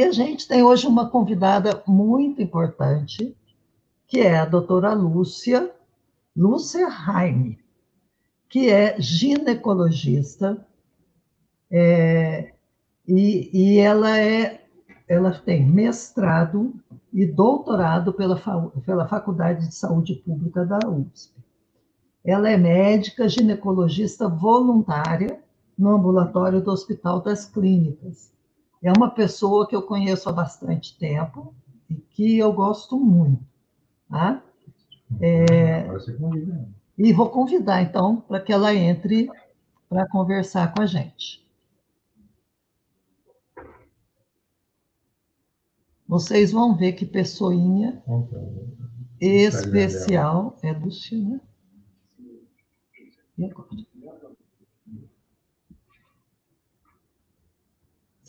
E a gente tem hoje uma convidada muito importante, que é a doutora Lúcia, Lúcia Raime, que é ginecologista, é, e, e ela, é, ela tem mestrado e doutorado pela, pela Faculdade de Saúde Pública da USP. Ela é médica ginecologista voluntária no ambulatório do Hospital das Clínicas. É uma pessoa que eu conheço há bastante tempo e que eu gosto muito. Tá? É, e vou convidar, então, para que ela entre para conversar com a gente. Vocês vão ver que pessoinha especial é do China. E agora?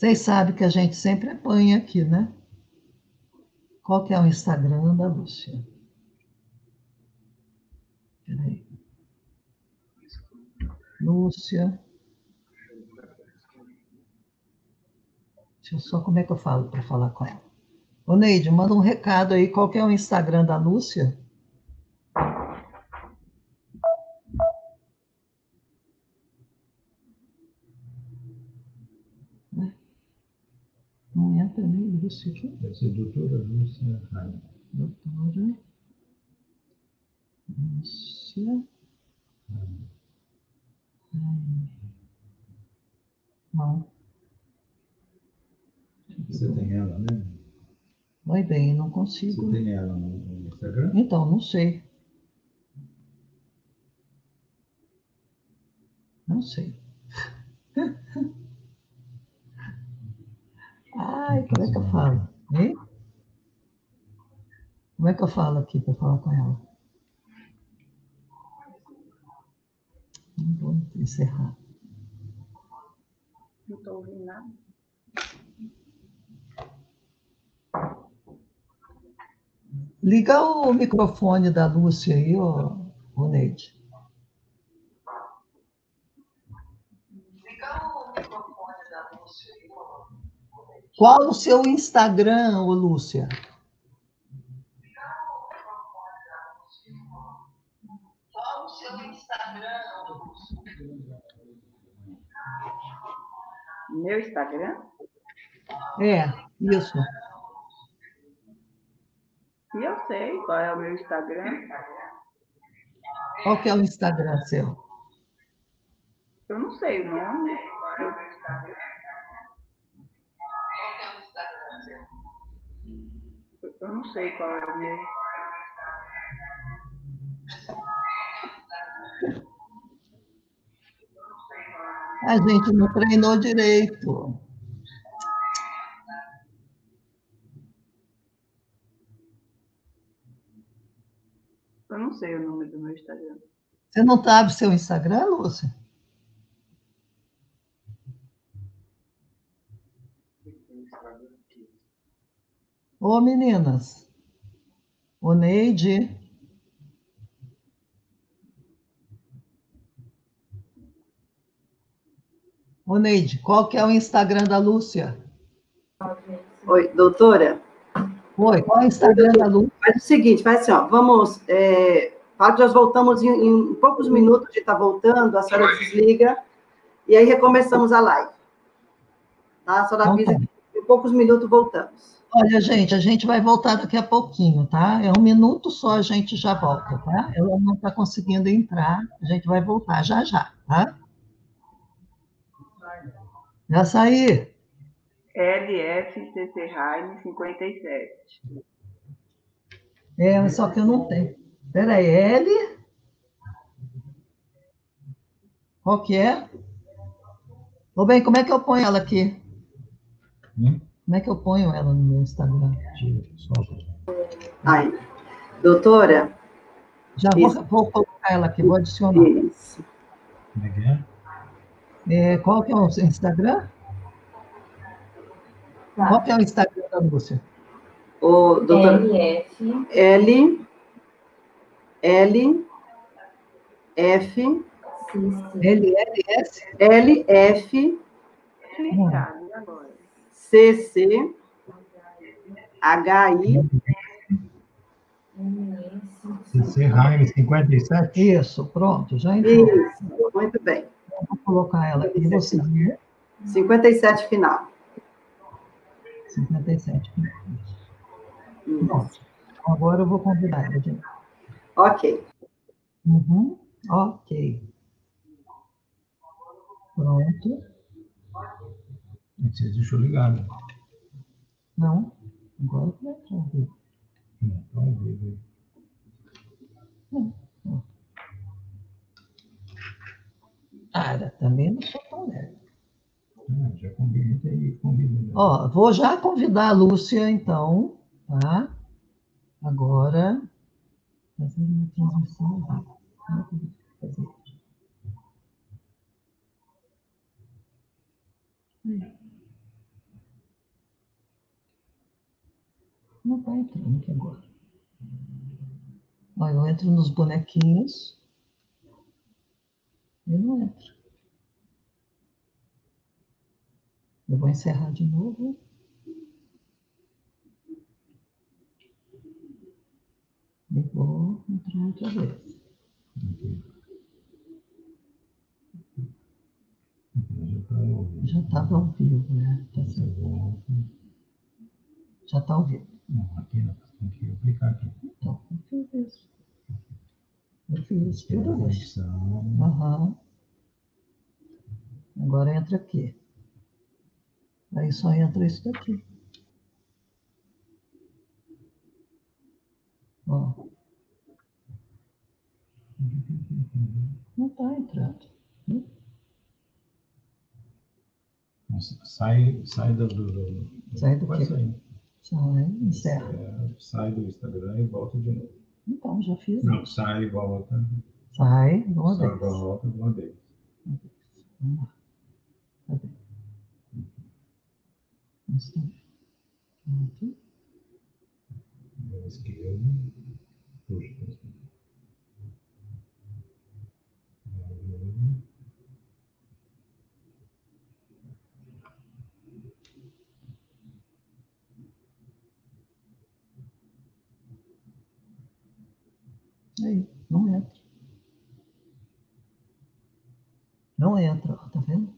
Vocês sabem que a gente sempre apanha aqui, né? Qual que é o Instagram da Lúcia? Peraí. Lúcia. Deixa eu só como é que eu falo para falar com ela. Ô, Neide, manda um recado aí. Qual que é o Instagram da Lúcia? Nem Lúcia aqui. Deve ser doutora Lúcia Raia. Doutora Lúcia Não. Você tem ela, né? Vai bem, não consigo. Você tem ela no Instagram? Então, não sei. Não sei. Ai, como é que eu falo? Hein? Como é que eu falo aqui para falar com ela? Não vou encerrar. Não estou ouvindo nada. Liga o microfone da Lúcia aí, ô, ô Neide. Liga o microfone da Lúcia aí, ô, Neide. Qual o seu Instagram, ô Lúcia? Qual o seu Instagram, ô Lúcia? Meu Instagram? É, isso. E eu sei qual é o meu Instagram. Qual que é o Instagram seu? Eu não sei o nome. Eu, eu não sei qual é o meu. A gente não treinou direito. Eu não sei o nome do meu Instagram. Você não sabe o seu Instagram, Lúcia? Ô, meninas. Ô, Neide. Ô, Neide, qual que é o Instagram da Lúcia? Oi, doutora. Oi, qual é o Instagram da Lúcia? Faz o seguinte, faz assim, ó, vamos, é, nós voltamos em, em poucos minutos de estar voltando, a senhora desliga, e aí recomeçamos a live. Tá? A senhora Então avisa tá. que em poucos minutos voltamos. Olha, gente, a gente vai voltar daqui a pouquinho, tá? É um minuto só, a gente já volta, tá? Ela não está conseguindo entrar, a gente vai voltar já já, tá? Já saí. LFCC Heine 57. É, só que eu não tenho. Espera aí, L? Qual que é? Ô, bem, como é que eu ponho ela aqui? Hum? Como é que eu ponho ela no meu Instagram? Solta. Aí, doutora, Já vou, vou colocar ela aqui, vou adicionar. isso. Como é que é? É, qual que é o seu Instagram? Qual que é o Instagram da Lúcia? O doutora LF, L, L, F, LLS? L, F, Tá, e agora? C, C, HI. CC Raime 57? Isso, pronto, já entrou. Isso, muito bem. Vou colocar ela aqui, você vê. 57 final. 57. Isso. Pronto. Agora eu vou convidar ela de novo. Ok. Uhum. Ok. Pronto. Você deixou ligado. Não. Agora que vai entrar ao vivo. Não, tá ao vivo aí. Ah, ela também não sou tão leve. Ah, já combina aí, combina. né? Ó, vou já convidar a Lúcia, então, tá? Agora, fazer uma transmissão. eu fazer isso? Aí. Não está entrando aqui agora. Ó, eu entro nos bonequinhos. E não entra. Eu vou encerrar de novo. E vou entrar outra vez. Já estava ao vivo, né? Tá volta. Já está ao vivo. Não, aqui não. Tem que aplicar aqui. Então, eu fiz isso. Eu fiz isso tudo. Conexão. Aham. Agora entra aqui. Aí só entra isso daqui. Ó. Não está entrando. Hum? Sai, sai do. do, do- Sai do quê? sair. Sai, encerra. É, sai do Instagram e volta de novo. Então, já fiz Não, isso. sai e volta. Sai, de uma Sai vez. volta de uma vez. Vamos lá. Cadê? Isso. Pronto. Da esquerda. Puxa. pra cima. Aí, não entra. Não entra, tá vendo?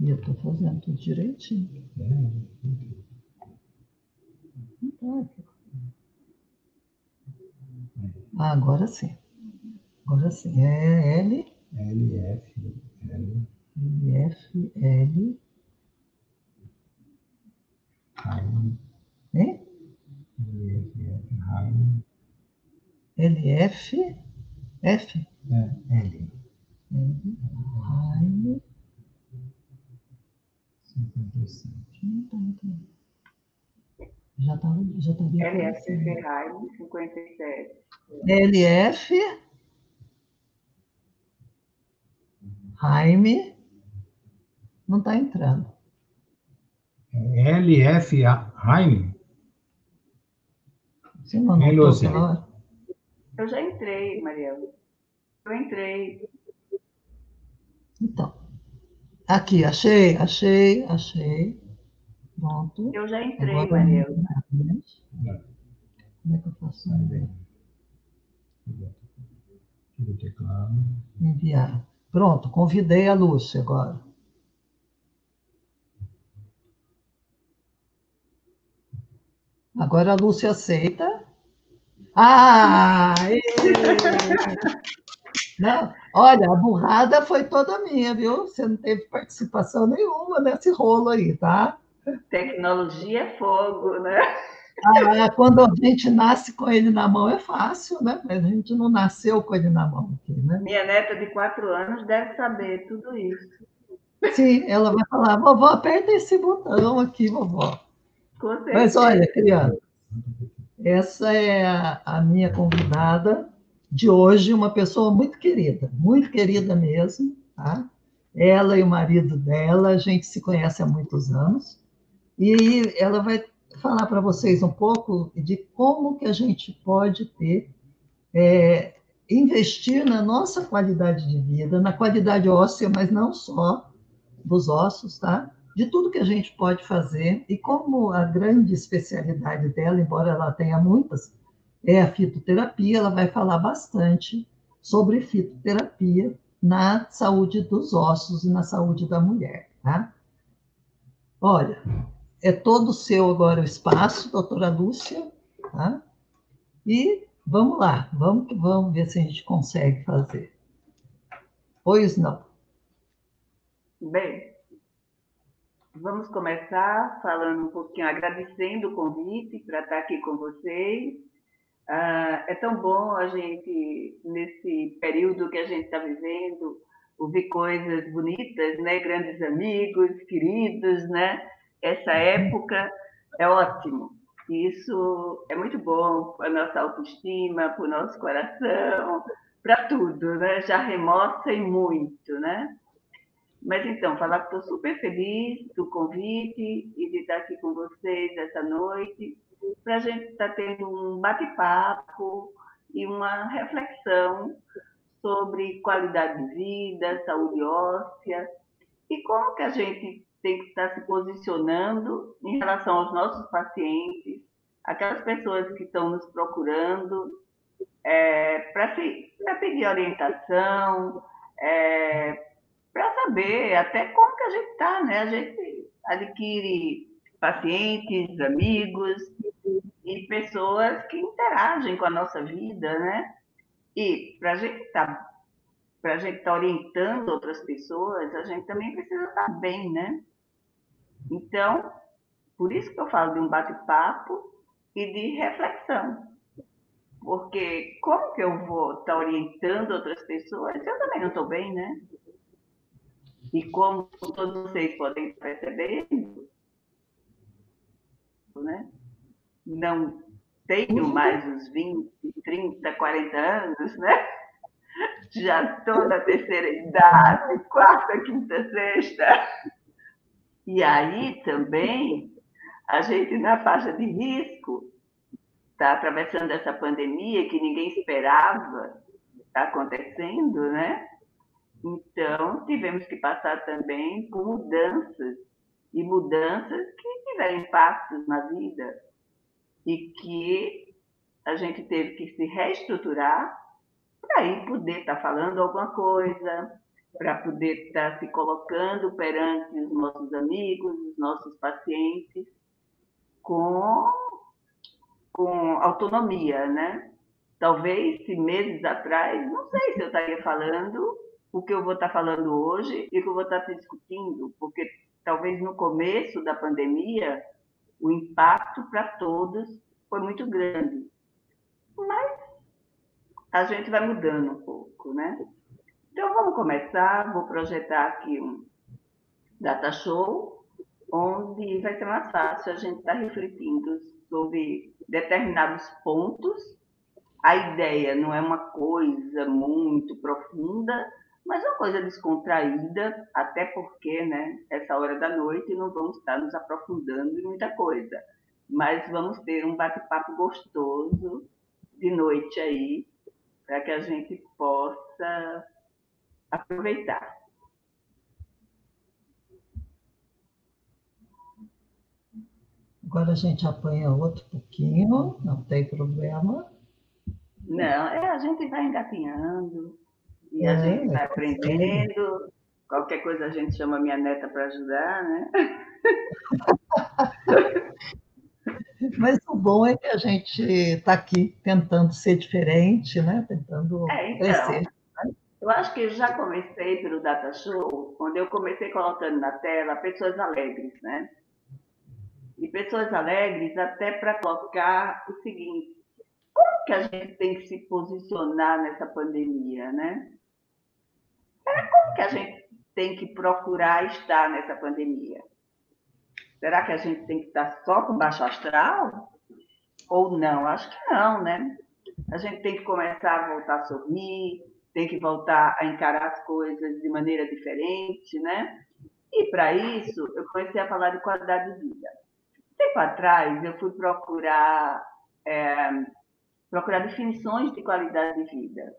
E eu tô fazendo tudo direitinho. É, Não tá aqui. Ah, agora sim. Agora sim. É L, LF. L. F, L, Raio. hein? LF. Raio. L, F, F, É, L. L, raio, 57. não tá. Já tá, já estaria LF aparecendo. Ferrari, 57. LF, Jaime, não está entrando. LF Raime? Você aquela hora? Eu já entrei, Mariela. Eu entrei. Então, aqui, achei, achei, achei. Pronto. Eu já entrei, Agora, como é que eu faço? sai bem. Tira o teclado. Enviar. Pronto, convidei a Lúcia agora. Agora a Lúcia aceita. Ah! Não, olha, a burrada foi toda minha, viu? Você não teve participação nenhuma nesse rolo aí, tá? Tecnologia é fogo, né? Ah, quando a gente nasce com ele na mão é fácil, né? Mas a gente não nasceu com ele na mão aqui, né? Minha neta de quatro anos deve saber tudo isso. Sim, ela vai falar, vovó, aperta esse botão aqui, vovó. Mas olha, criança, essa é a, a minha convidada de hoje, uma pessoa muito querida, muito querida mesmo, tá? Ela e o marido dela, a gente se conhece há muitos anos, e ela vai falar para vocês um pouco de como que a gente pode ter, é, investir na nossa qualidade de vida, na qualidade óssea, mas não só dos ossos, tá? De tudo que a gente pode fazer, e como a grande especialidade dela, embora ela tenha muitas, é a fitoterapia, ela vai falar bastante sobre fitoterapia na saúde dos ossos e na saúde da mulher, tá? Olha, é todo seu agora o espaço, doutora Lúcia, tá? E vamos lá, vamos que vamos ver se a gente consegue fazer. Pois não. Bem, vamos começar falando um pouquinho, agradecendo o convite para estar aqui com vocês. Ah, é tão bom a gente, nesse período que a gente está vivendo, ouvir coisas bonitas, né? Grandes amigos, queridos, né? Essa época é ótimo. Isso é muito bom para a nossa autoestima, para o nosso coração, para tudo, né? Já remoça e muito, né? Mas então, falar que estou super feliz do convite e de estar aqui com vocês essa noite, para a gente estar tá tendo um bate-papo e uma reflexão sobre qualidade de vida, saúde óssea e como que a gente tem que estar se posicionando em relação aos nossos pacientes, aquelas pessoas que estão nos procurando é, para pedir orientação, é, para saber até como que a gente está, né? A gente adquire pacientes, amigos e pessoas que interagem com a nossa vida, né? E para a gente estar para a gente estar orientando outras pessoas, a gente também precisa estar bem, né? Então, por isso que eu falo de um bate-papo e de reflexão. Porque como que eu vou estar orientando outras pessoas se eu também não estou bem, né? E como todos vocês podem perceber, né? não tenho mais os 20, 30, 40 anos, né? Já estou na terceira idade, quarta, quinta, sexta. E aí também, a gente na faixa de risco, está atravessando essa pandemia que ninguém esperava está acontecendo, né? Então, tivemos que passar também por mudanças, e mudanças que tiveram impactos na vida, e que a gente teve que se reestruturar para poder estar tá falando alguma coisa, para poder estar tá se colocando perante os nossos amigos, os nossos pacientes, com, com autonomia, né? Talvez, se meses atrás, não sei se eu estaria falando o que eu vou estar falando hoje e o que eu vou estar discutindo, porque talvez no começo da pandemia o impacto para todos foi muito grande. Mas a gente vai mudando um pouco, né? Então vamos começar, vou projetar aqui um data show, onde vai ser mais fácil a gente estar refletindo sobre determinados pontos. A ideia não é uma coisa muito profunda, mas é uma coisa descontraída, até porque, né, essa hora da noite não vamos estar nos aprofundando em muita coisa, mas vamos ter um bate-papo gostoso de noite aí, para que a gente possa aproveitar. Agora a gente apanha outro pouquinho, não tem problema. Não, é, a gente vai engatinhando. E a gente vai aprendendo. Qualquer coisa a gente chama minha neta para ajudar, né? Mas o bom é que a gente está aqui tentando ser diferente, né? Tentando é, então, crescer. Eu acho que já comecei pelo Data Show, quando eu comecei colocando na tela pessoas alegres, né? E pessoas alegres até para colocar o seguinte, como que a gente tem que se posicionar nessa pandemia, né? É, como que a gente tem que procurar estar nessa pandemia? Será que a gente tem que estar só com baixo astral? Ou não? Acho que não, né? A gente tem que começar a voltar a sorrir, tem que voltar a encarar as coisas de maneira diferente, né? E para isso, eu comecei a falar de qualidade de vida. Tempo atrás, eu fui procurar, é, procurar definições de qualidade de vida.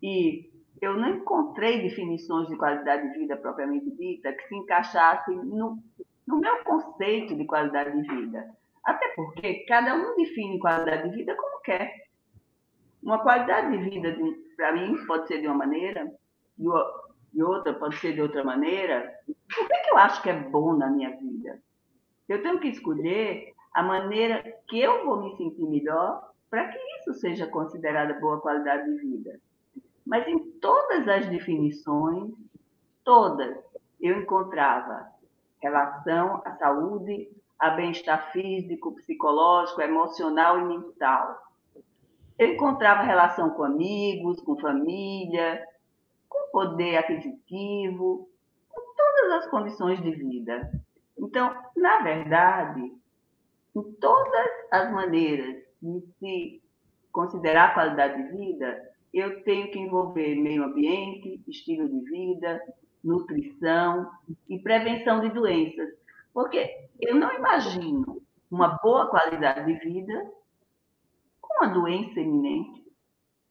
E eu não encontrei definições de qualidade de vida propriamente dita que se encaixassem no, no meu conceito de qualidade de vida. Até porque cada um define qualidade de vida como quer. Uma qualidade de vida, para mim, pode ser de uma maneira, e outra pode ser de outra maneira. O que, é que eu acho que é bom na minha vida? Eu tenho que escolher a maneira que eu vou me sentir melhor para que isso seja considerada boa qualidade de vida. Mas em todas as definições, todas, eu encontrava relação à saúde, a bem-estar físico, psicológico, emocional e mental. Eu encontrava relação com amigos, com família, com poder aquisitivo, com todas as condições de vida. Então, na verdade, em todas as maneiras de se considerar qualidade de vida, eu tenho que envolver meio ambiente, estilo de vida, nutrição e prevenção de doenças. Porque eu não imagino uma boa qualidade de vida com uma doença iminente,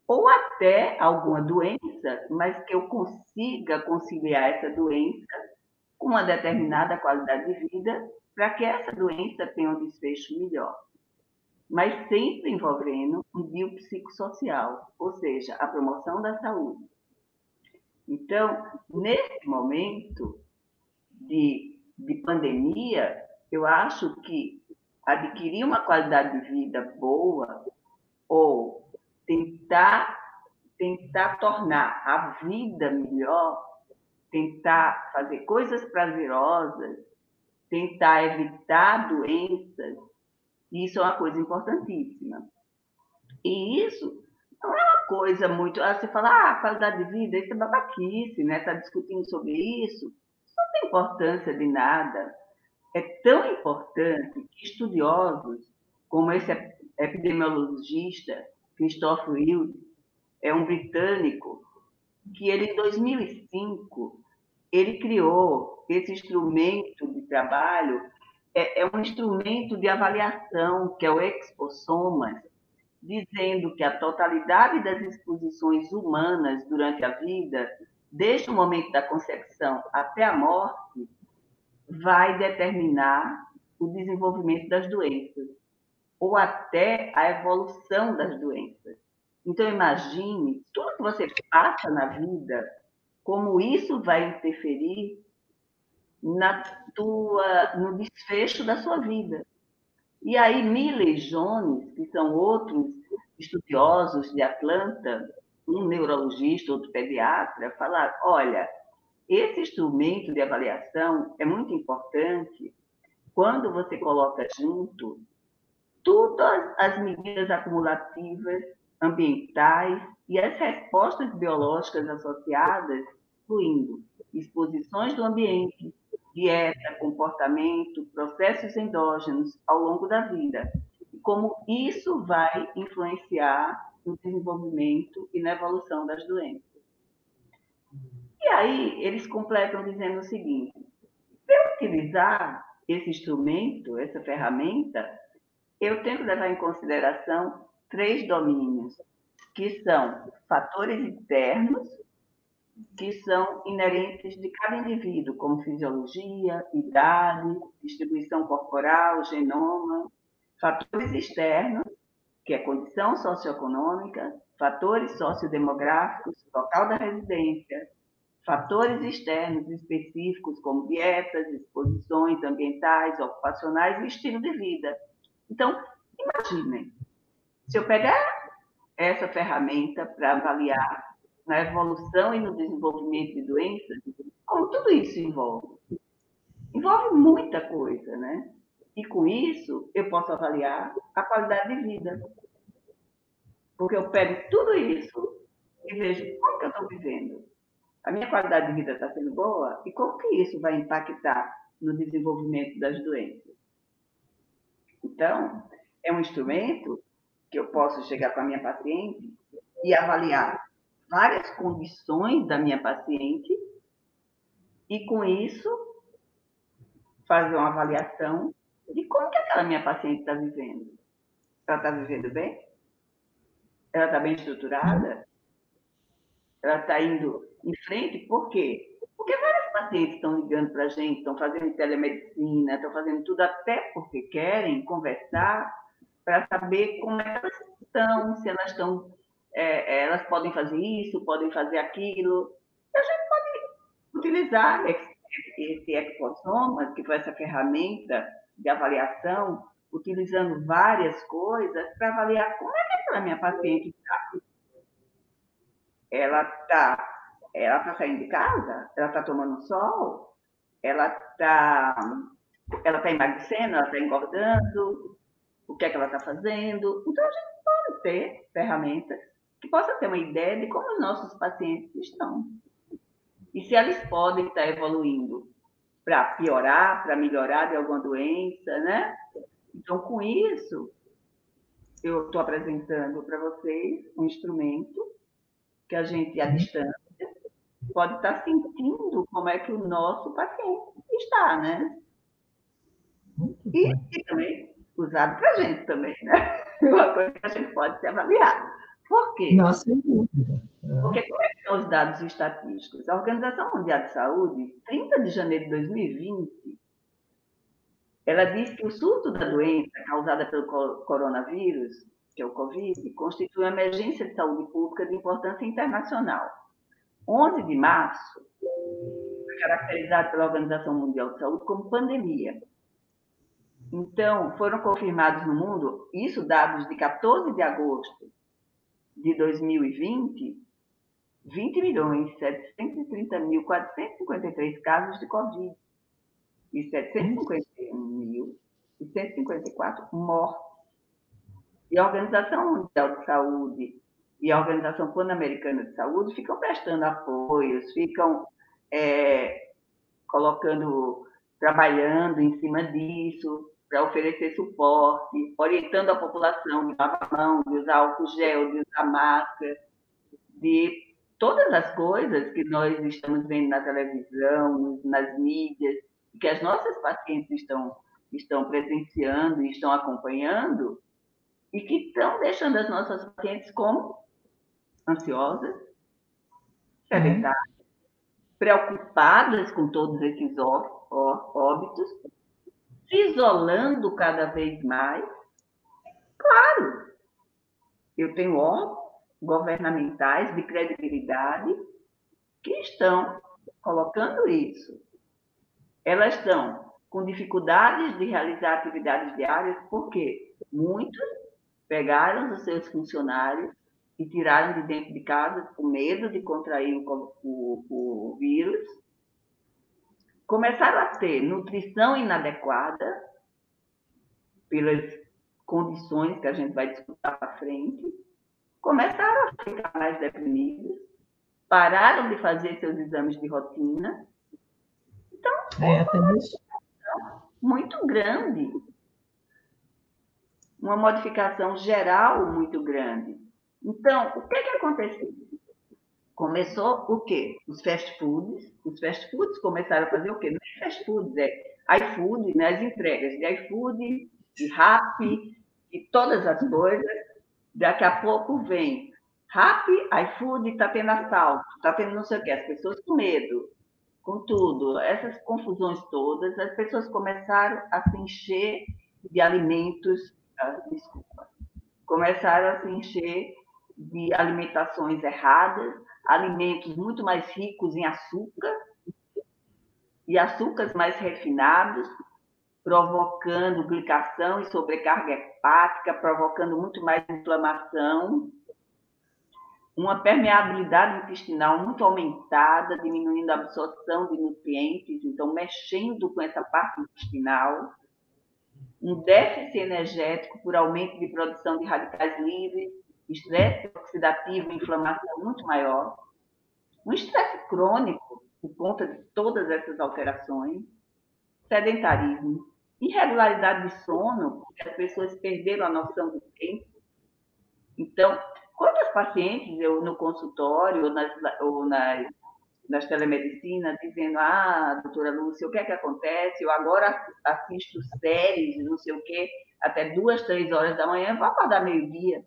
ou até alguma doença, mas que eu consiga conciliar essa doença com uma determinada qualidade de vida para que essa doença tenha um desfecho melhor mas sempre envolvendo um biopsicossocial, ou seja, a promoção da saúde. Então, nesse momento de, de pandemia, eu acho que adquirir uma qualidade de vida boa ou tentar tentar tornar a vida melhor, tentar fazer coisas prazerosas, tentar evitar doenças, isso é uma coisa importantíssima. E isso não é uma coisa muito. Ah, você fala, ah, qualidade de vida, isso é babaquice, né? Está discutindo sobre isso. Isso não tem importância de nada. É tão importante que estudiosos, como esse epidemiologista, Christopher Wilde, é um britânico, que ele, em 2005, ele criou esse instrumento de trabalho é, é um instrumento de avaliação, que é o Exposomas, dizendo que a totalidade das exposições humanas durante a vida, desde o momento da concepção até a morte, vai determinar o desenvolvimento das doenças, ou até a evolução das doenças. Então, imagine tudo que você passa na vida, como isso vai interferir na tua, no desfecho da sua vida. E aí Milley Jones, que são outros estudiosos de Atlanta, um neurologista, outro pediatra, falaram, olha, esse instrumento de avaliação é muito importante quando você coloca junto todas as medidas acumulativas ambientais e as respostas biológicas associadas, incluindo exposições do ambiente, dieta, comportamento, processos endógenos ao longo da vida. E como isso vai influenciar no desenvolvimento e na evolução das doenças. E aí, eles completam dizendo o seguinte: para utilizar esse instrumento, essa ferramenta, eu tenho que levar em consideração três domínios, que são fatores internos, que são inerentes de cada indivíduo, como fisiologia, idade, distribuição corporal, genoma, fatores externos, que é condição socioeconômica, fatores sociodemográficos, local da residência, fatores externos específicos, como dietas, exposições ambientais, ocupacionais e estilo de vida. Então, imaginem, se eu pegar essa ferramenta para avaliar na evolução e no desenvolvimento de doenças, como tudo isso envolve. Envolve muita coisa, né? E com isso, eu posso avaliar a qualidade de vida. Porque eu pego tudo isso e vejo como que eu estou vivendo. A minha qualidade de vida está sendo boa e como que isso vai impactar no desenvolvimento das doenças. Então, é um instrumento que eu posso chegar com a minha paciente e avaliar várias condições da minha paciente e, com isso, fazer uma avaliação de como que aquela minha paciente está vivendo. Ela está vivendo bem? Ela está bem estruturada? ela está indo em frente, por quê? Porque vários pacientes estão ligando para a gente, estão fazendo telemedicina, estão fazendo tudo até porque querem conversar para saber como é que elas estão, se elas estão, é, é elas podem fazer isso, podem fazer aquilo. A gente pode utilizar esse, Exposoma, que foi essa ferramenta de avaliação, utilizando várias coisas para avaliar como é que aquela minha paciente está. Ela está ela tá saindo de casa? Ela está tomando sol? Ela está ela tá emagrecendo? Ela está engordando? O que é que ela está fazendo? Então, a gente pode ter ferramentas que possam ter uma ideia de como os nossos pacientes estão. E se eles podem estar evoluindo para piorar, para melhorar de alguma doença, né? Então, com isso, eu estou apresentando para vocês um instrumento que a gente, à distância, pode estar sentindo como é que o nosso paciente está, né? E, e também usado para a gente também, né? Uma coisa que a gente pode se avaliar. Por quê? Não, sem dúvida. É. Porque como é são os dados estatísticos? A Organização Mundial de Saúde, 30 de janeiro de 2020, ela diz que o surto da doença causada pelo coronavírus, que é o Covid, constitui uma emergência de saúde pública de importância internacional. 11 de março caracterizado pela Organização Mundial de Saúde como pandemia. Então, foram confirmados no mundo, isso dados de 14 de agosto de 2020, 20 milhões 730 mil 453 casos de Covid e 751 mil e 154 mortes. E a Organização Mundial de Saúde e a Organização Pan-Americana de Saúde ficam prestando apoios, ficam é, colocando, trabalhando em cima disso, para oferecer suporte, orientando a população de lavar a mão, de usar álcool gel, de usar máscara, de todas as coisas que nós estamos vendo na televisão, nas mídias, que as nossas pacientes estão, estão presenciando e estão acompanhando, e que estão deixando as nossas pacientes como? Ansiosas, sedentárias, preocupadas com todos esses óbitos, isolando cada vez mais. Claro, eu tenho órgãos governamentais de credibilidade que estão colocando isso. Elas estão com dificuldades de realizar atividades diárias, porque muitos pegaram os seus funcionários e tiraram de dentro de casa com medo de contrair o, o, o vírus começaram a ter nutrição inadequada pelas condições que a gente vai discutir para frente, começaram a ficar mais deprimidos, pararam de fazer seus exames de rotina. Então, é, uma muito grande. Uma modificação geral muito grande. Então, o que, que aconteceu? Começou o quê? Os fast foods. Os fast foods começaram a fazer o quê? Não é fast foods, é iFood, né? as entregas de iFood, de Rappi, e todas as coisas. Daqui a pouco vem Rappi, iFood, está tendo assalto, está tendo não sei o quê. As pessoas com medo, com tudo. Essas confusões todas, as pessoas começaram a se encher de alimentos, ah, desculpa, começaram a se encher de alimentações erradas, alimentos muito mais ricos em açúcar e açúcares mais refinados, provocando glicação e sobrecarga hepática, provocando muito mais inflamação, uma permeabilidade intestinal muito aumentada, diminuindo a absorção de nutrientes, então mexendo com essa parte intestinal, um déficit energético por aumento de produção de radicais livres, estresse oxidativo e inflamação muito maior, um estresse crônico por conta de todas essas alterações, sedentarismo, irregularidade de sono, porque as pessoas perderam a noção do tempo. Então, quantas pacientes eu no consultório ou nas, ou nas, nas telemedicinas dizendo, ah, doutora Lúcia, o que é que acontece? Eu agora assisto séries, não sei o quê, até duas, três horas da manhã, vou acordar meio-dia.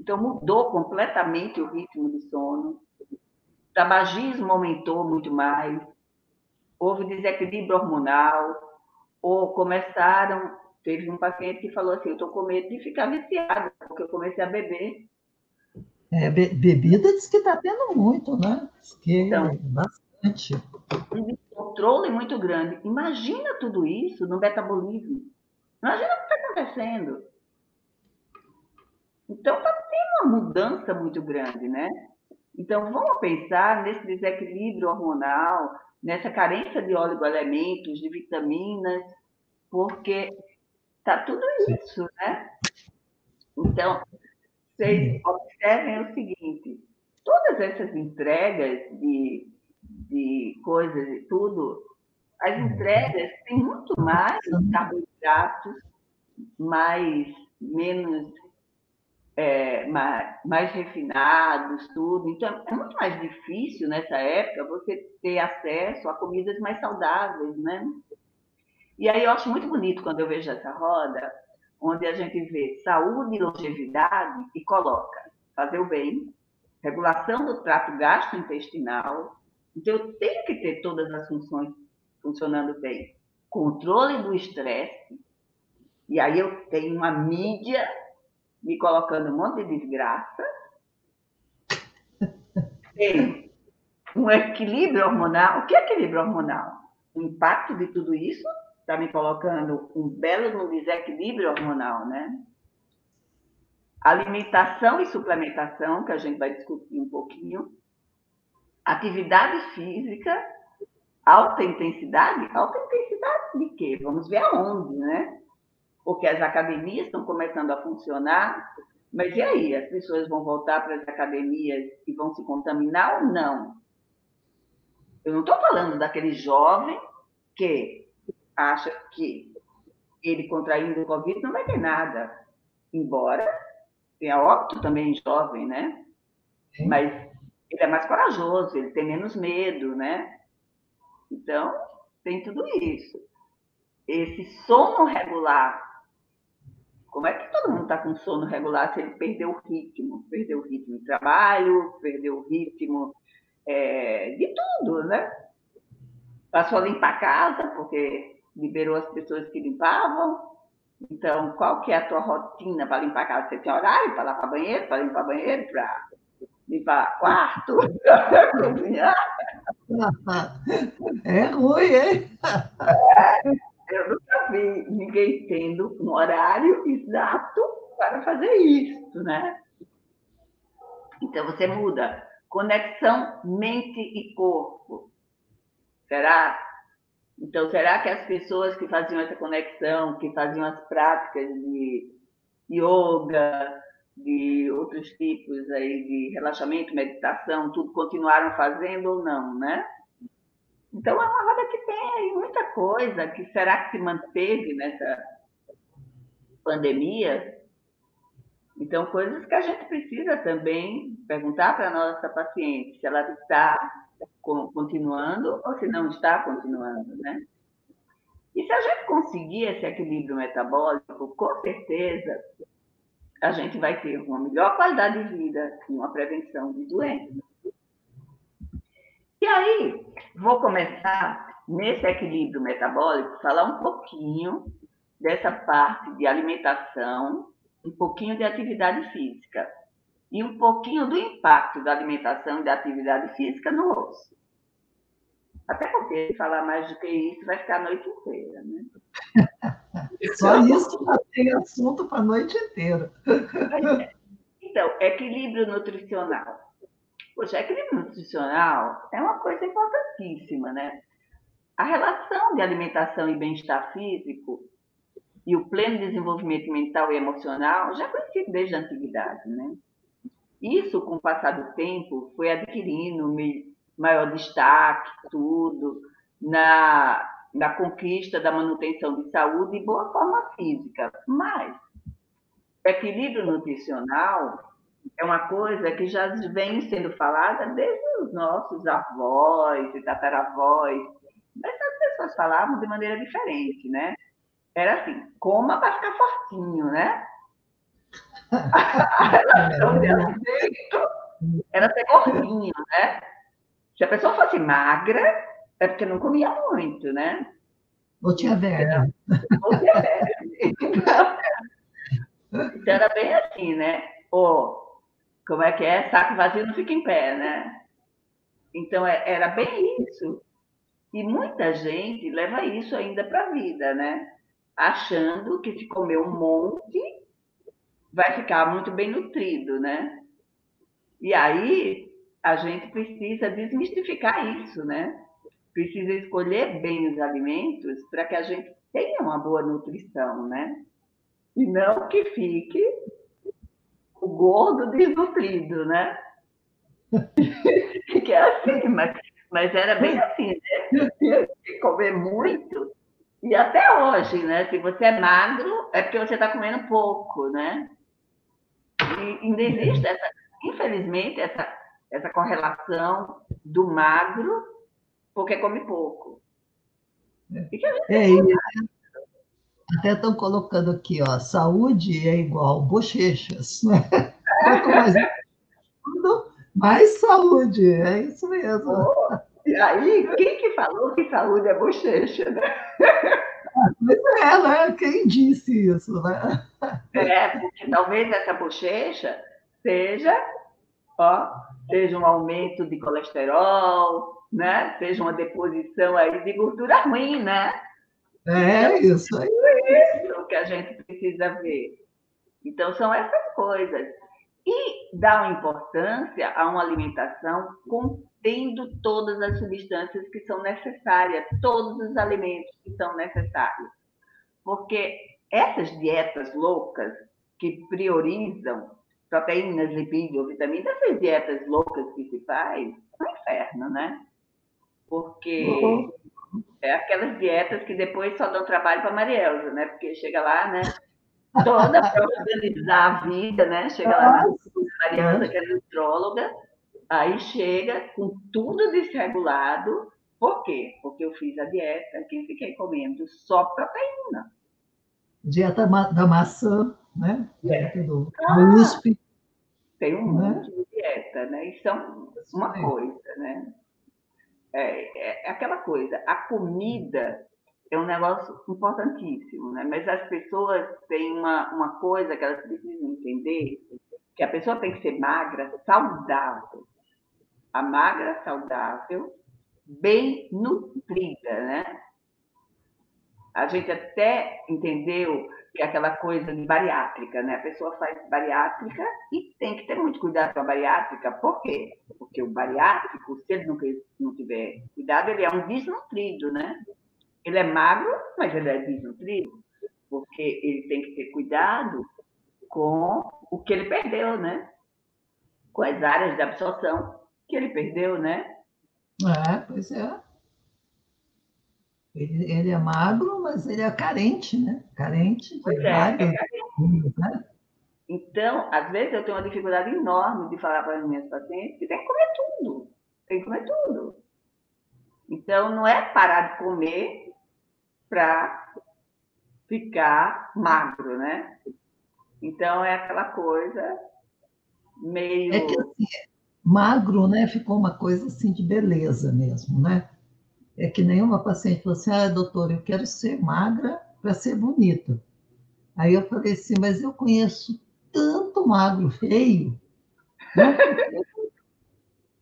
Então, mudou completamente o ritmo do sono. O tabagismo aumentou muito mais. Houve desequilíbrio hormonal. Ou começaram. Teve um paciente que falou assim: Eu estou com medo de ficar viciado, porque eu comecei a beber. É, be bebida diz que está tendo muito, né? Diz que então, bastante. Um descontrole muito grande. Imagina tudo isso no metabolismo. Imagina o que está acontecendo. Então, está tendo uma mudança muito grande, né? Então, vamos pensar nesse desequilíbrio hormonal, nessa carência de oligoelementos, de vitaminas, porque está tudo isso, né? Então, vocês observem o seguinte: todas essas entregas de, de coisas e tudo, as entregas têm muito mais carboidratos, mais, menos, é, mais, mais refinados, tudo. Então, é muito mais difícil nessa época você ter acesso a comidas mais saudáveis, né? E aí eu acho muito bonito quando eu vejo essa roda, onde a gente vê saúde e longevidade e coloca fazer o bem, regulação do trato gastrointestinal. Então, eu tenho que ter todas as funções funcionando bem. Controle do estresse. E aí eu tenho uma mídia me colocando um monte de desgraça. Tem um equilíbrio hormonal. O que é equilíbrio hormonal? O impacto de tudo isso está me colocando um belo desequilíbrio hormonal, né? Alimentação e suplementação, que a gente vai discutir um pouquinho. Atividade física, alta intensidade. Alta intensidade de quê? Vamos ver aonde, né? Porque as academias estão começando a funcionar, mas e aí? As pessoas vão voltar para as academias e vão se contaminar ou não? Eu não estou falando daquele jovem que acha que ele contraindo o Covid não vai ter nada. Embora tenha óbito também jovem, né? Sim. Mas ele é mais corajoso, ele tem menos medo, né? Então, tem tudo isso. Esse sono regular. Como é que todo mundo está com sono regular se ele perdeu o ritmo? Perdeu o ritmo de trabalho, perdeu o ritmo é, de tudo, né? Passou a limpar a casa, porque liberou as pessoas que limpavam. Então, qual que é a tua rotina para limpar a casa? Você tem horário para lavar banheiro, para limpar banheiro, para limpar quarto, cozinhar? É ruim, hein? É, eu nunca vi ninguém tendo um horário exato para fazer isso, né? Então, você muda. Conexão mente e corpo. Será então, será que as pessoas que faziam essa conexão, que faziam as práticas de yoga, de outros tipos aí de relaxamento, meditação, tudo continuaram fazendo ou não, né? Então, é uma roda que tem muita coisa que será que se manteve nessa pandemia. Então, coisas que a gente precisa também perguntar para a nossa paciente se ela está continuando ou se não está continuando, né? E se a gente conseguir esse equilíbrio metabólico, com certeza a gente vai ter uma melhor qualidade de vida e uma prevenção de doenças. E aí, vou começar nesse equilíbrio metabólico, falar um pouquinho dessa parte de alimentação, um pouquinho de atividade física e um pouquinho do impacto da alimentação e da atividade física no osso. Até porque falar mais do que isso vai ficar a noite inteira, né? Só isso já tem assunto para a noite inteira. É. Então, equilíbrio nutricional. Poxa, equilíbrio nutricional é uma coisa importantíssima, né? A relação de alimentação e bem-estar físico e o pleno desenvolvimento mental e emocional já é conhecido desde a antiguidade, né? Isso, com o passar do tempo, foi adquirindo maior destaque, tudo, na, na conquista da manutenção de saúde e boa forma física. Mas equilíbrio nutricional é uma coisa que já vem sendo falada desde os nossos avós e tataravós. Mas as pessoas falavam de maneira diferente, né? Era assim, coma para ficar fortinho, né? A relação de alimento era ser gordinho, né? Se a pessoa fosse magra, é porque não comia muito, né? Ou tinha verme. Ou tinha verme. Então, então, era bem assim, né? Ou, como é que é? Saco vazio não fica em pé, né? Então, é, era bem isso. E muita gente leva isso ainda para a vida, né? Achando que se comer um monte, vai ficar muito bem nutrido, né? E aí, a gente precisa desmistificar isso, né? Precisa escolher bem os alimentos para que a gente tenha uma boa nutrição, né? E não que fique o gordo desnutrido, né? que é assim, mas, mas era bem assim, né? Que comer muito. E até hoje, né? Se você é magro, é porque você está comendo pouco, né? E ainda existe essa, infelizmente, essa, essa correlação do magro porque come pouco. É, até estão colocando aqui, ó, saúde é igual bochechas, né? Quanto mais mais saúde, é isso mesmo. Oh, e aí, quem que falou que saúde é bochecha, né? Pois é, né? Quem disse isso, né? É, porque talvez essa bochecha seja, ó, seja um aumento de colesterol, né? Seja uma deposição aí de gordura ruim, né? É, então, isso aí. É isso que a gente precisa ver. Então, são essas coisas. E dá uma importância a uma alimentação contendo todas as substâncias que são necessárias, todos os alimentos que são necessários. Porque essas dietas loucas que priorizam proteínas, lipídios, vitaminas, essas dietas loucas que se faz, é um inferno, né? Porque uhum. É aquelas dietas que depois só dão trabalho para Marielza, né? Porque chega lá, né? Toda para organizar a vida, né? Chega lá, Marielza, que é nutróloga, aí chega com tudo desregulado. Por quê? Porque eu fiz a dieta que fiquei comendo só proteína. Dieta da maçã, né? Dieta do ah, USP. Tem um né? monte de dieta, né? Isso é uma coisa, né? É, é aquela coisa, a comida é um negócio importantíssimo, né? Mas as pessoas têm uma, uma coisa que elas precisam entender, que a pessoa tem que ser magra, saudável. A magra, saudável, bem nutrida, né? A gente até entendeu que é aquela coisa de bariátrica, né? A pessoa faz bariátrica e tem que ter muito cuidado com a bariátrica. Por quê? Porque o bariátrico, se ele não, tiver cuidado, ele é um desnutrido, né? Ele é magro, mas ele é desnutrido, porque ele tem que ter cuidado com o que ele perdeu, né? Com as áreas de absorção que ele perdeu, né? É, pois é. Ele, ele, é magro, mas ele é carente, né? Carente pois é, é carente. Né? Então, às vezes eu tenho uma dificuldade enorme de falar para as minhas pacientes que tem que comer tudo. Tem que comer tudo. Então, não é parar de comer para ficar magro, né? Então, é aquela coisa meio. É que assim, magro, né? Ficou uma coisa assim de beleza mesmo, né? É que nenhuma paciente falou assim, ah, doutor, eu quero ser magra para ser bonita. Aí eu falei assim, mas eu conheço tanto magro feio. Né?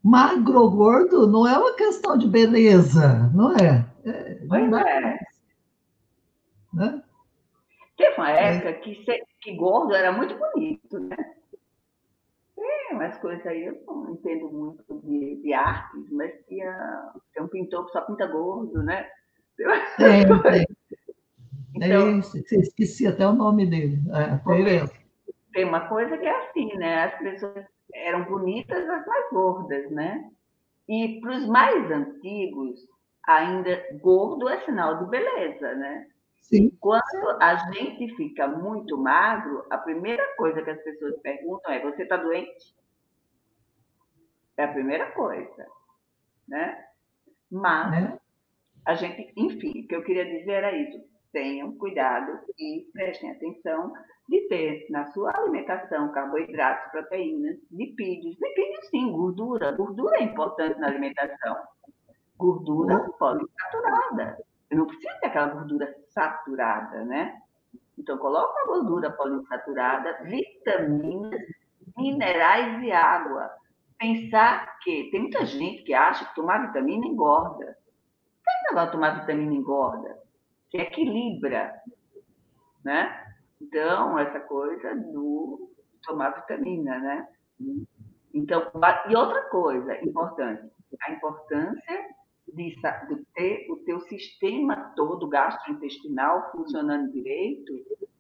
magro ou gordo não é uma questão de beleza, não é? é não é. Né? Teve uma época que, ser, que gordo era muito bonito, né? Tem umas coisas aí, eu não entendo muito de, de artes, mas tinha, tem um pintor que só pinta gordo, né? Tem, tem. Então, é esqueci até o nome dele. É, tem uma coisa que é assim, né? As pessoas eram bonitas, as mais gordas, né? E para os mais antigos, ainda gordo é sinal de beleza, né? Sim. Quando a gente fica muito magro, a primeira coisa que as pessoas perguntam é: você está doente? É a primeira coisa, né? Mas é. a gente, enfim, o que eu queria dizer era isso. tenham cuidado e prestem atenção de ter na sua alimentação carboidratos, proteínas, lipídios. Lipídios, sim, gordura. Gordura é importante na alimentação. Gordura poliinsaturada. Eu não preciso ter aquela gordura saturada, né? Então, coloca a gordura poliinsaturada, vitaminas, minerais e água. Pensar que tem muita gente que acha que tomar vitamina engorda. Não tem tomar vitamina engorda. Se equilibra, né? Então, essa coisa do tomar vitamina, né? Então, e outra coisa importante, a importância de, de ter o teu sistema todo gastrointestinal funcionando direito,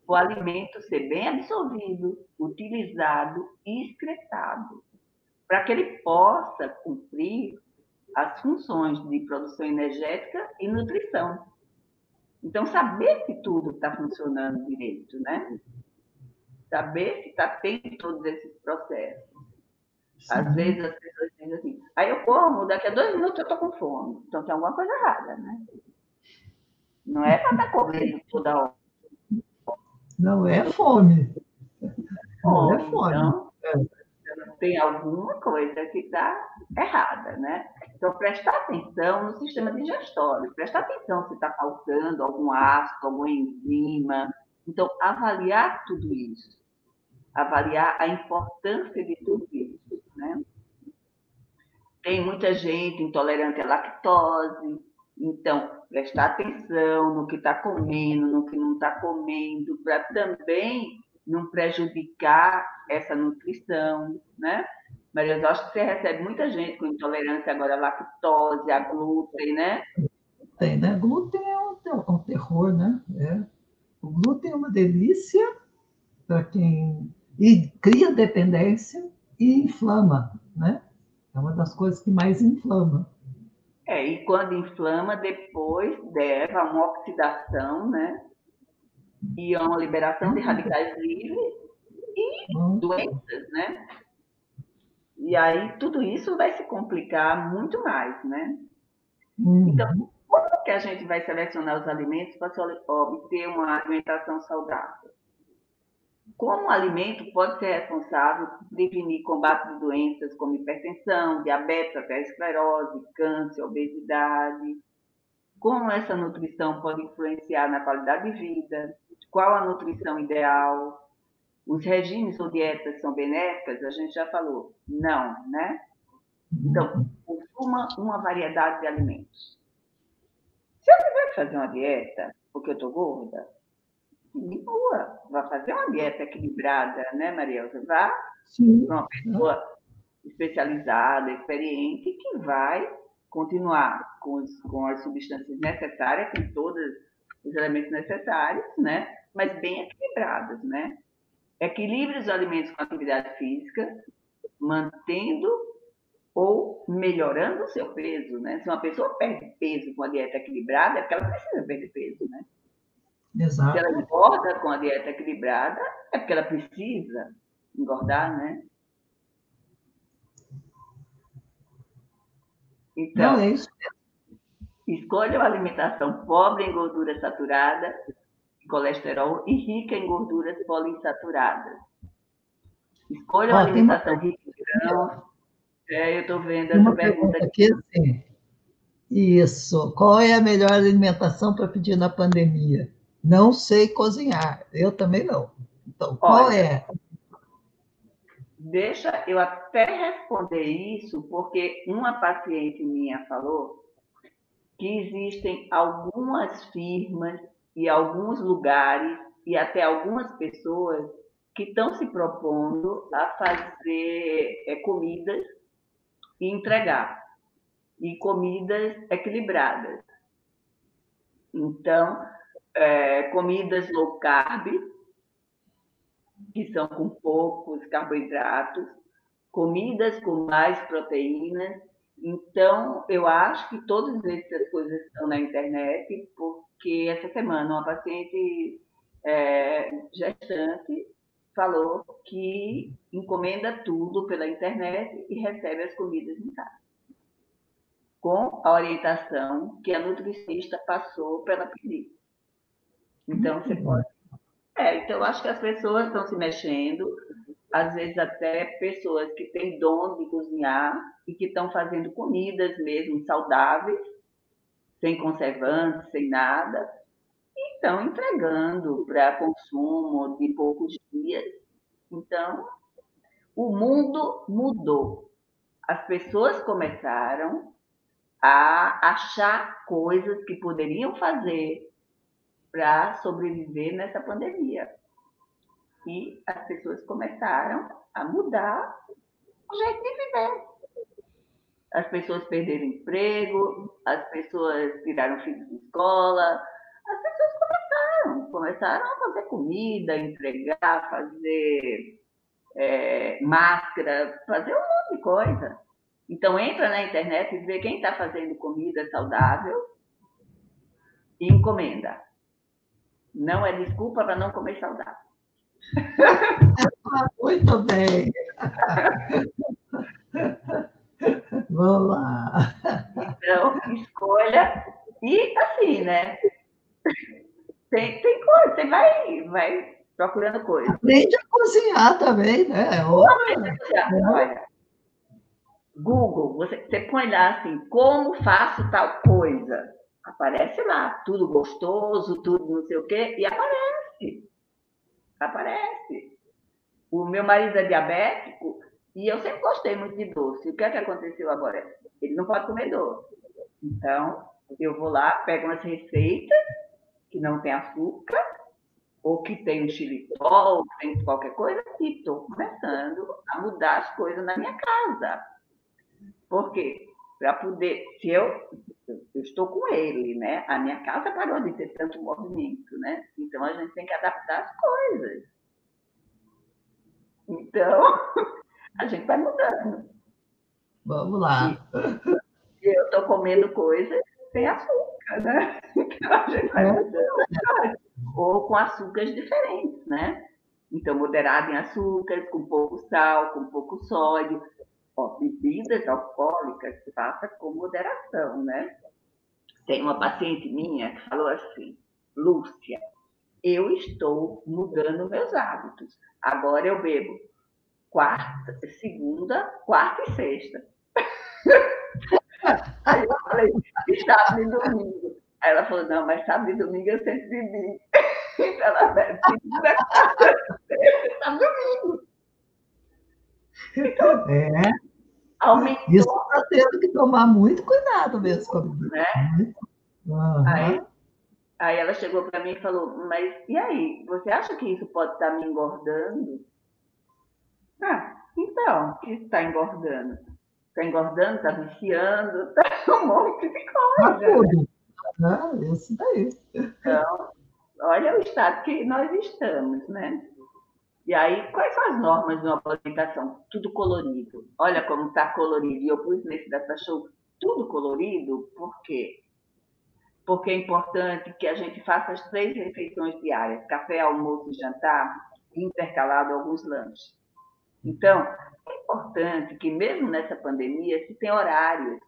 o alimento ser bem absorvido, utilizado e excretado, para que ele possa cumprir as funções de produção energética e nutrição. Então, saber que tudo está funcionando direito, né? Saber que está tendo todos esses processos. Sim. Às vezes as pessoas dizem assim, aí eu como, daqui a dois minutos eu estou com fome. Então tem alguma coisa errada, né? Não é para estar tá comendo toda hora. Não é fome. Não é fome. Então, tem alguma coisa que está errada, né? Então, prestar atenção no sistema digestório, prestar atenção se está faltando algum ácido, alguma enzima. Então, avaliar tudo isso, avaliar a importância de tudo isso. Né? Tem muita gente intolerante à lactose, então, prestar atenção no que está comendo, no que não está comendo, para também não prejudicar essa nutrição, né? Maria, eu acho que você recebe muita gente com intolerância agora à lactose, a glúten, né? Tem, né? Glúten é um, é um terror, né? É. O glúten é uma delícia para quem. E cria dependência e inflama, né? É uma das coisas que mais inflama. É, e quando inflama, depois leva a uma oxidação, né? E a uma liberação de radicais livres e uhum. doenças, né? E aí tudo isso vai se complicar muito mais, né? Uhum. Então, como que a gente vai selecionar os alimentos para obter uma alimentação saudável? Como o alimento pode ser responsável por prevenir combate de doenças como hipertensão, diabetes, esclerose, câncer, obesidade? Como essa nutrição pode influenciar na qualidade de vida? Qual a nutrição ideal? Os regimes ou dietas são benéficas? A gente já falou. Não, né? Então, consuma uma variedade de alimentos. Se eu tiver que fazer uma dieta porque eu estou gorda, boa, vá fazer uma dieta equilibrada, né, Maria Vá para uma pessoa especializada, experiente, que vai continuar com, os, com as substâncias necessárias, com todos os elementos necessários, né? Mas bem equilibrados, né? Equilibre os alimentos com atividade física, mantendo ou melhorando o seu peso, né? Se uma pessoa perde peso com a dieta equilibrada, é porque ela precisa perder peso, né? Exato. Se ela engorda com a dieta equilibrada, é porque ela precisa engordar, né? Então, Não, é isso. escolha uma alimentação pobre em gordura saturada colesterol e rica em gorduras poliinsaturadas. Escolha uma alimentação uma... rica em grãos. É, eu estou vendo essa uma pergunta aqui. Assim, isso. Qual é a melhor alimentação para pedir na pandemia? Não sei cozinhar. Eu também não. Então, qual Olha, é? Deixa eu até responder isso, porque uma paciente minha falou que existem algumas firmas e alguns lugares e até algumas pessoas que estão se propondo a fazer é, comidas e entregar, e comidas equilibradas. Então, é, comidas low carb, que são com poucos carboidratos, comidas com mais proteínas. Então, eu acho que todas essas coisas estão na internet, que essa semana uma paciente é, gestante falou que encomenda tudo pela internet e recebe as comidas em casa. Com a orientação que a nutricionista passou para ela pedir. Então, você pode. É, então, eu acho que as pessoas estão se mexendo, às vezes até pessoas que têm dom de cozinhar e que estão fazendo comidas mesmo saudáveis, sem conservantes, sem nada, e estão entregando para consumo de poucos dias. Então, o mundo mudou. As pessoas começaram a achar coisas que poderiam fazer para sobreviver nessa pandemia. E as pessoas começaram a mudar o jeito de viver. As pessoas perderam emprego, as pessoas tiraram filhos de escola, as pessoas começaram, começaram a fazer comida, entregar, fazer é, máscara, fazer um monte de coisa. Então, entra na internet e vê quem está fazendo comida saudável e encomenda. Não é desculpa para não comer saudável. Muito bem. Vamos lá. Então, escolha. E assim, né? Tem, tem coisa, você vai, vai procurando coisa. Aprende a cozinhar também, né? Olha, olha, Google, você, você põe lá assim, como faço tal coisa? Aparece lá, tudo gostoso, tudo não sei o quê, e aparece. Aparece. O meu marido é diabético e eu sempre gostei muito de doce. O que é que aconteceu agora? Ele não pode comer doce. Então, eu vou lá, pego umas receitas que não tem açúcar, ou que tem um xilitol, ou tem qualquer coisa, e estou começando a mudar as coisas na minha casa. Por quê? Para poder, se eu, eu estou com ele, né? A minha casa parou de ter tanto movimento, né? Então a gente tem que adaptar as coisas. Então, a gente vai mudando. Vamos lá. E eu estou comendo coisas sem açúcar, né? Então a gente vai é. mudando. Ou com açúcares diferentes, né? Então, moderado em açúcares, com pouco sal, com pouco sódio Ó, bebidas alcoólicas faça com moderação, né? Tem uma paciente minha que falou assim, Lúcia, eu estou mudando meus hábitos. Agora eu bebo quarta, segunda, quarta e sexta. Aí eu falei, sábado e domingo. Aí ela falou, não, mas sábado e domingo eu sempre bebi. Então ela bebe segunda, quarta, sexta, sábado e domingo. É. Aumentou. Isso está tendo que tomar muito cuidado mesmo com a bebida. Né? Uhum. Aí, aí ela chegou para mim e falou, mas e aí, você acha que isso pode estar tá me engordando? Ah, então, o que está engordando? Está engordando, está viciando, está um monte de coisa. Tá tudo. Ah, isso daí. Então, olha o estado que nós estamos, né? E aí, quais são as normas de uma alimentação? Tudo colorido. Olha como está colorido. E eu pus nesse data show tudo colorido, por quê? Porque é importante que a gente faça as três refeições diárias: café, almoço e jantar, intercalado alguns lanches. Então, é importante que, mesmo nessa pandemia, se tem horários,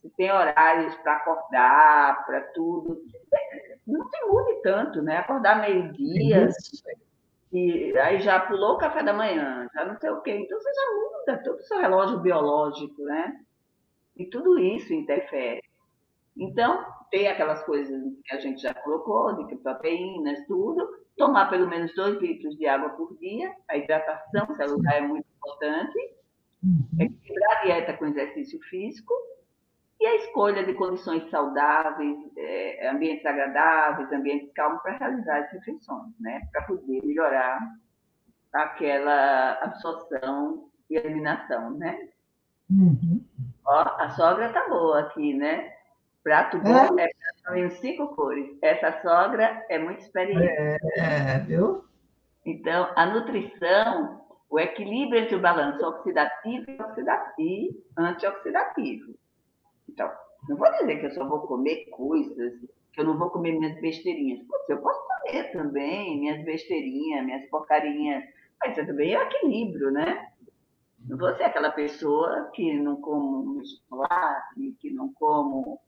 se tem horários para acordar, para tudo. Não se mude tanto, né? Acordar meio-dia, e aí já pulou o café da manhã, já não sei o quê. Então você já muda todo o seu relógio biológico, né? E tudo isso interfere. Então, tem aquelas coisas que a gente já colocou, de proteínas, tudo. Tomar pelo menos dois litros de água por dia. A hidratação celular é muito importante. Uhum. Equilibrar a dieta com exercício físico e a escolha de condições saudáveis, é, ambientes agradáveis, ambientes calmos para realizar as refeições, né? Para poder melhorar aquela absorção e eliminação, né? Uhum. Ó, a sogra tá boa aqui, né? Prato bom é, é cinco cores. Essa sogra é muito experiente. É, é, viu? Então, a nutrição, o equilíbrio entre o balanço oxidativo e antioxidativo. Então, não vou dizer que eu só vou comer coisas, que eu não vou comer minhas besteirinhas. Putz, eu posso comer também minhas besteirinhas, minhas porcarinhas, mas também é o equilíbrio, né? Não vou ser aquela pessoa que não como chocolate, que não como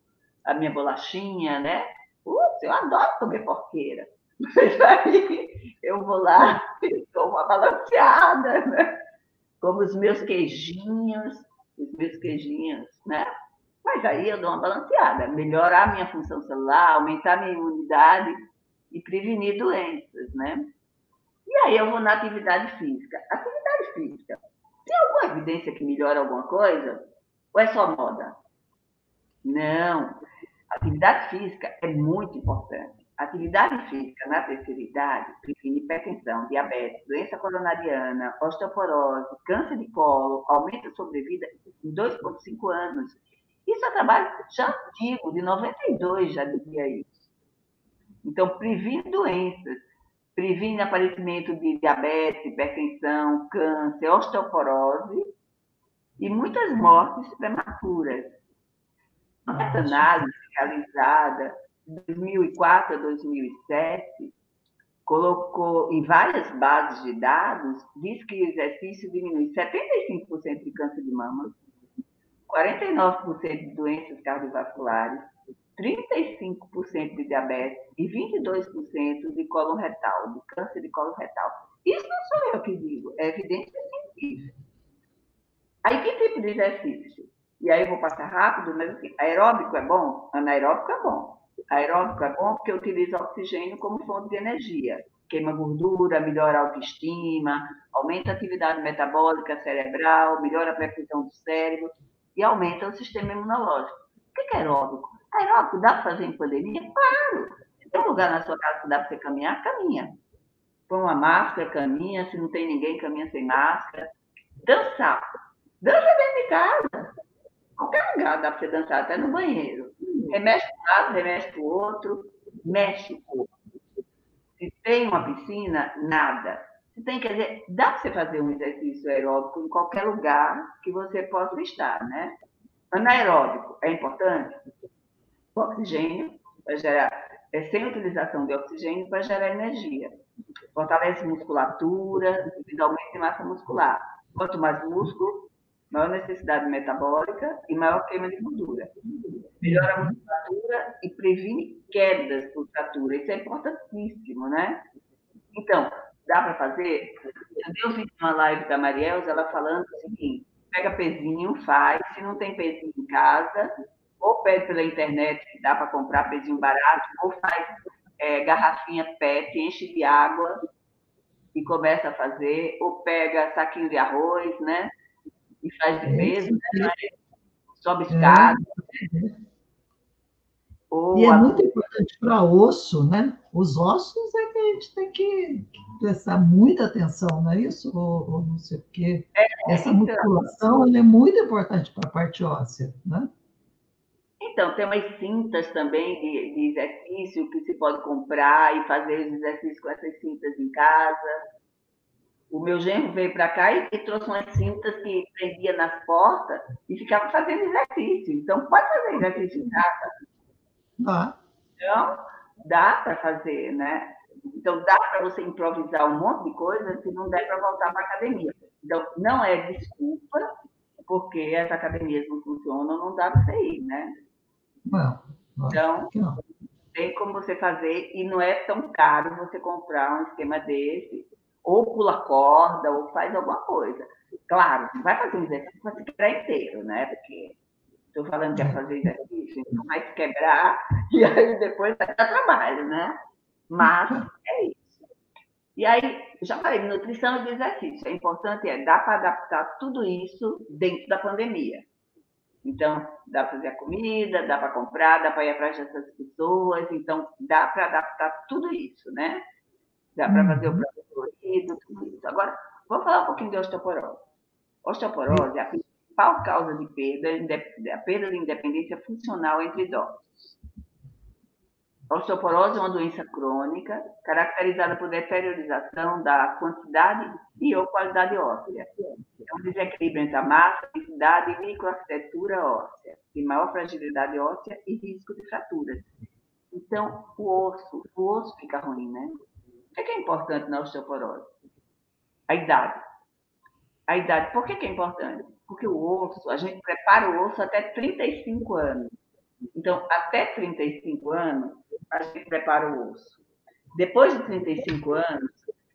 a minha bolachinha, né? Putz, eu adoro comer porqueira. Mas aí eu vou lá e dou uma balanceada, né? Como os meus queijinhos, os meus queijinhos, né? Mas aí eu dou uma balanceada, melhorar minha função celular, aumentar minha imunidade e prevenir doenças, né? E aí eu vou na atividade física. Atividade física. Tem alguma evidência que melhora alguma coisa? Ou é só moda? Não. Atividade física é muito importante. Atividade física na terceira idade previne hipertensão, diabetes, doença coronariana, osteoporose, câncer de colo, aumenta a sobrevida em 2,5 anos. Isso é trabalho já antigo, de 92 já dizia isso. Então, previne doenças, previne aparecimento de diabetes, hipertensão, câncer, osteoporose e muitas mortes prematuras. Essa análise realizada de 2004 a 2007 colocou em várias bases de dados, diz que o exercício diminui 75% de câncer de mama, 49% de doenças cardiovasculares, 35% de diabetes e 22% de colo retal, de câncer de colo retal. Isso não sou eu que digo, é evidência científica. Aí, que tipo de exercício? E aí eu vou passar rápido, mas assim, aeróbico é bom? Anaeróbico é bom. Aeróbico é bom porque utiliza oxigênio como fonte de energia. Queima gordura, melhora a autoestima, aumenta a atividade metabólica cerebral, melhora a perfusão do cérebro e aumenta o sistema imunológico. O que é aeróbico? Aeróbico dá para fazer em pandemia? Claro! Se tem um lugar na sua casa que dá para você caminhar, caminha. Põe uma máscara, caminha. Se não tem ninguém, caminha sem máscara. Dançar. Dança dentro de casa. Qualquer lugar dá para você dançar, até no banheiro. Remexe para um lado, remexe para o outro, mexe o corpo. Se tem uma piscina, nada. Tem, quer dizer, dá para você fazer um exercício aeróbico em qualquer lugar que você possa estar, né? Anaeróbico é importante? O oxigênio, para gerar, é sem utilização de oxigênio para gerar energia. Fortalece musculatura, aumenta massa muscular. Quanto mais músculo, maior necessidade metabólica e maior queima de gordura. Melhora a musculatura e previne quedas por fratura. Isso é importantíssimo, né? Então, dá para fazer? Eu vi uma live da Marielza, ela falando o seguinte, pega pezinho, faz, se não tem pezinho em casa, ou pede pela internet, que dá para comprar pezinho barato, ou faz é, garrafinha PET, enche de água e começa a fazer, ou pega saquinho de arroz, né? e faz de peso, né? sobe escada. Ou e é muito importante para osso, né? Os ossos é que a gente tem que prestar muita atenção, não é isso? Ou, ou não sei o quê. É, Essa então, musculação é muito importante para a parte óssea, né? Então, tem umas cintas também de, de exercício que se pode comprar e fazer os exercícios com essas cintas em casa o meu genro veio para cá e, e, trouxe umas cintas que prendia nas portas e ficava fazendo exercício. Então, pode fazer exercício em casa. Ah. Então, dá para fazer, né? Então, dá para você improvisar um monte de coisa se não der para voltar para a academia. Então, não é desculpa, porque as academias não funcionam, não dá para você ir, né? Não. Então, não. tem como você fazer e não é tão caro você comprar um esquema desse ou pula corda, ou faz alguma coisa. Claro, não vai fazer um exercício para se quebrar inteiro, né? Porque estou falando que é fazer exercício, então vai se quebrar e aí depois vai dar trabalho, né? Mas é isso. E aí, já falei, nutrição e exercício. É importante, é, dá para adaptar tudo isso dentro da pandemia. Então, dá para fazer a comida, dá para comprar, dá para ir atrás dessas pessoas. Então, dá para adaptar tudo isso, né? Dá para fazer o uhum. próprio colorido, tudo isso. Agora, vamos falar um pouquinho de osteoporose. Osteoporose é a principal causa de perda, a perda de independência funcional entre idosos. A osteoporose é uma doença crônica caracterizada por deteriorização da quantidade e ou qualidade óssea. É um desequilíbrio entre a massa, densidade e microarquitetura óssea, e maior fragilidade óssea e risco de fraturas. Então, o osso, o osso fica ruim, né? O que é importante na osteoporose? A idade. A idade, por que, é importante? Porque o osso, a gente prepara o osso até 35 anos. Então, até 35 anos, a gente prepara o osso. Depois de 35 anos,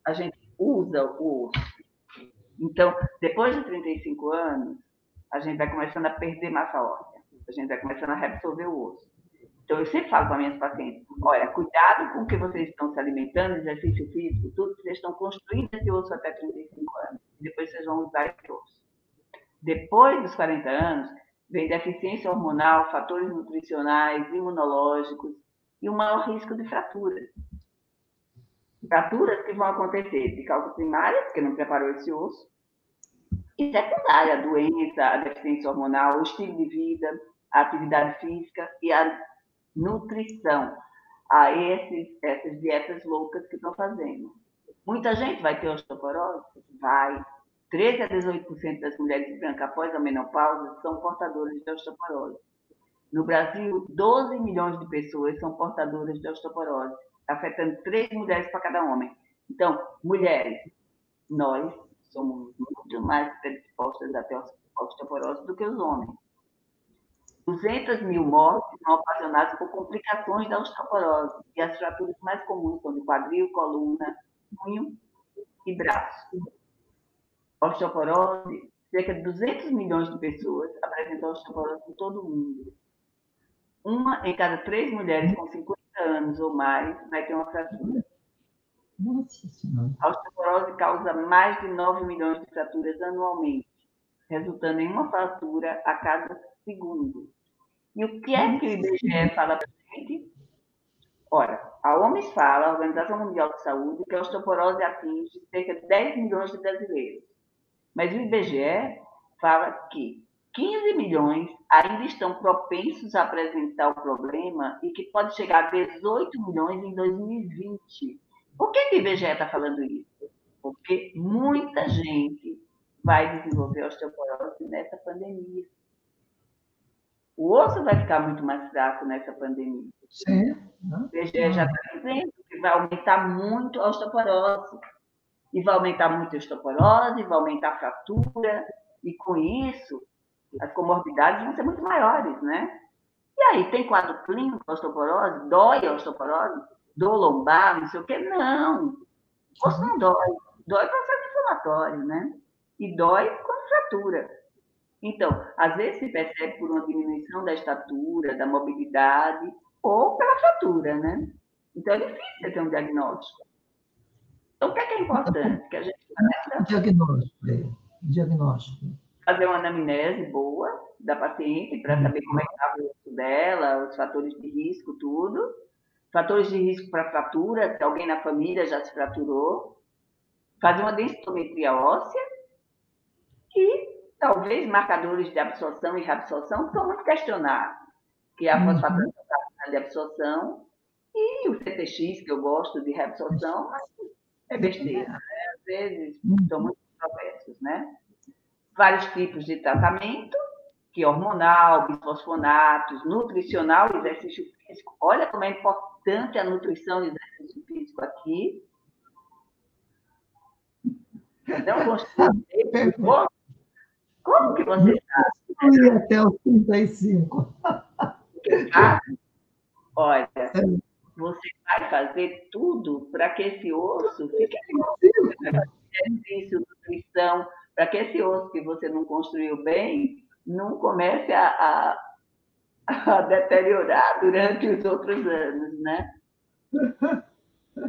a gente usa o osso. Então, depois de 35 anos, a gente vai começando a perder massa óssea. A gente vai começando a reabsorver o osso. Então, eu sempre falo para minhas pacientes: olha, cuidado com o que vocês estão se alimentando, exercício físico, tudo, que vocês estão construindo esse osso até 35 anos. Depois vocês vão usar esse osso. Depois dos 40 anos, vem deficiência hormonal, fatores nutricionais, imunológicos e um maior risco de fraturas. Fraturas que vão acontecer de causa primária, porque não preparou esse osso, e secundária, a doença, a deficiência hormonal, o estilo de vida, a atividade física e a nutrição, a esses, essas dietas loucas que estão fazendo. Muita gente vai ter osteoporose? Vai. 13 a 18% das mulheres brancas após a menopausa são portadoras de osteoporose. No Brasil, 12 milhões de pessoas são portadoras de osteoporose, afetando 3 mulheres para cada homem. Então, mulheres, nós somos muito mais predispostas a ter osteoporose do que os homens. 200 mil mortes são ocasionadas por complicações da osteoporose, e as fraturas mais comuns são de quadril, coluna, punho e braço osteoporose, cerca de 200 milhões de pessoas apresentam osteoporose em todo o mundo. Uma em cada três mulheres com 50 anos ou mais vai ter uma fratura. Nossa Senhora. A osteoporose causa mais de 9 milhões de fraturas anualmente, resultando em uma fratura a cada segundo. E o que é que o IBGE fala para a gente? Ora, a OMS fala, a Organização Mundial de Saúde, que a osteoporose atinge cerca de 10 milhões de brasileiros. Mas o IBGE fala que 15 milhões ainda estão propensos a apresentar o problema e que pode chegar a 18 milhões em 2020. Por que, que o IBGE está falando isso? Porque muita gente vai desenvolver osteoporose nessa pandemia. O osso vai ficar muito mais fraco nessa pandemia. Sim. O IBGE já está dizendo que vai aumentar muito a osteoporose e vai aumentar muito a osteoporose, vai aumentar a fratura, e com isso as comorbidades vão ser muito maiores, né? E aí, tem quadro clínico osteoporose? Dói a osteoporose? Dor lombar, não sei o quê? Não. Osso não dói. Dói processo inflamatório, né? E dói com fratura. Então, às vezes se percebe por uma diminuição da estatura, da mobilidade, ou pela fratura, né? Então, é difícil ter um diagnóstico. Então, o que é, que é importante? Que a gente começa... Diagnóstico. É. Diagnóstico. Fazer uma anamnese boa da paciente para saber como é que está o osso dela, os fatores de risco, tudo. Fatores de risco para fratura, se alguém na família já se fraturou. Fazer uma densitometria óssea e talvez marcadores de absorção e reabsorção que são muito questionados, que é a uhum. fosfatase de absorção e o CTX, que eu gosto de reabsorção, mas é besteira, né? Às vezes são muito controversos, né? Vários tipos de tratamento, que é hormonal, bisfosfonatos, nutricional e exercício físico. Olha como é importante a nutrição e exercício físico aqui. Não gostei. Como que você sabe? Até os 35. Ah, olha, é você vai fazer tudo para que esse osso fique exercício, nutrição, para que esse osso que você não construiu bem não comece a, a, a deteriorar durante os outros anos, né?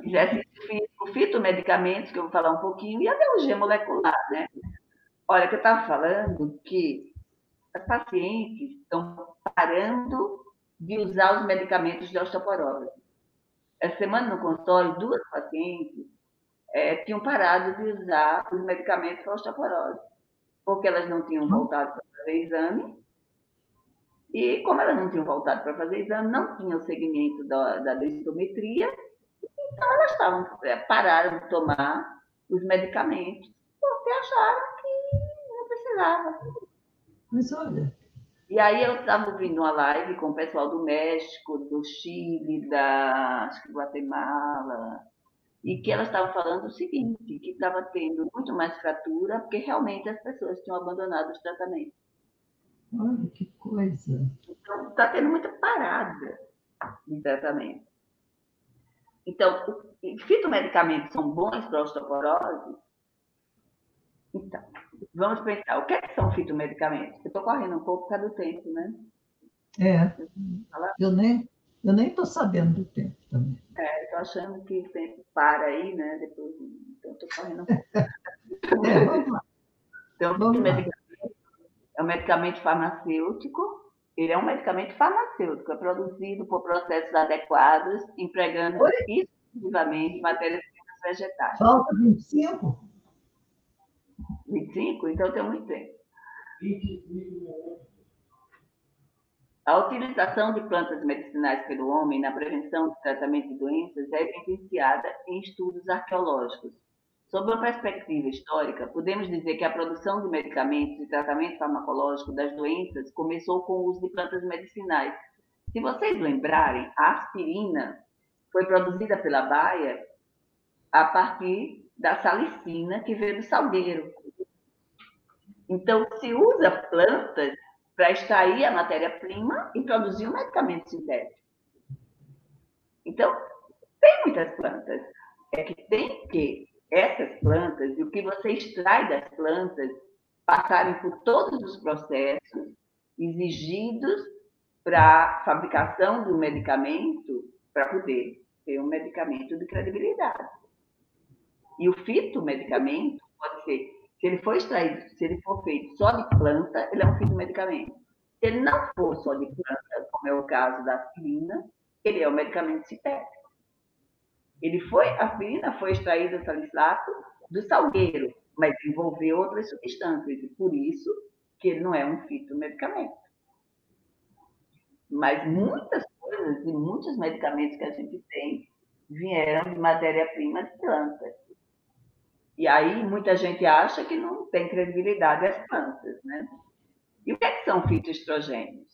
Exercício físico, fitomedicamentos, que eu vou falar um pouquinho, e a biologia molecular, né? Olha, que eu estava falando que as pacientes estão parando de usar os medicamentos de osteoporose. Essa semana no consultório, duas pacientes é, tinham parado de usar os medicamentos para osteoporose, porque elas não tinham voltado para fazer exame. E como elas não tinham voltado para fazer exame, não tinham segmento da, da densitometria, então elas estavam, é, pararam de tomar os medicamentos, porque acharam que não precisava. Mas olha, e aí eu estava ouvindo uma live com o pessoal do México, do Chile, da acho que Guatemala, e que elas estavam falando o seguinte, que estava tendo muito mais fratura, porque realmente as pessoas tinham abandonado os tratamentos. Olha que coisa. Então, está tendo muita parada de tratamento. Então, fitomedicamentos são bons para osteoporose? Então, vamos pensar, o que, é que são fitomedicamentos? Eu estou correndo um pouco por causa do tempo, né? É, eu nem eu nem estou sabendo do tempo também. É, estou achando que o tempo para aí, né? Depois, então estou correndo um pouco. é, vamos lá. Então, vamos medicamento é um medicamento farmacêutico. Ele é um medicamento farmacêutico, é produzido por processos adequados, empregando Oi? exclusivamente matérias-primas vegetais. Falta 25? 25? Então tem muito tempo. 25 a utilização de plantas medicinais pelo homem na prevenção e tratamento de doenças é evidenciada em estudos arqueológicos. Sob uma perspectiva histórica, podemos dizer que a produção de medicamentos e tratamento farmacológico das doenças começou com o uso de plantas medicinais. Se vocês lembrarem, a aspirina foi produzida pela Baia a partir da salicina que veio do salgueiro. Então, se usa plantas para extrair a matéria-prima e produzir um medicamento sintético. Então, tem muitas plantas. É que tem que essas plantas e o que você extrai das plantas passarem por todos os processos exigidos para fabricação do medicamento para poder ter um medicamento de credibilidade. E o fitomedicamento pode ser se ele for extraído, se ele for feito só de planta, ele é um fitomedicamento. Se ele não for só de planta, como é o caso da aspirina, ele é um medicamento sintético. Ele foi, a aspirina foi extraída do do salgueiro, mas envolveu outras substâncias, e por isso que ele não é um fitomedicamento. Mas muitas coisas e muitos medicamentos que a gente tem vieram de matéria-prima de plantas. E aí muita gente acha que não tem credibilidade as plantas, né? E o que, é que são fitoestrogênios?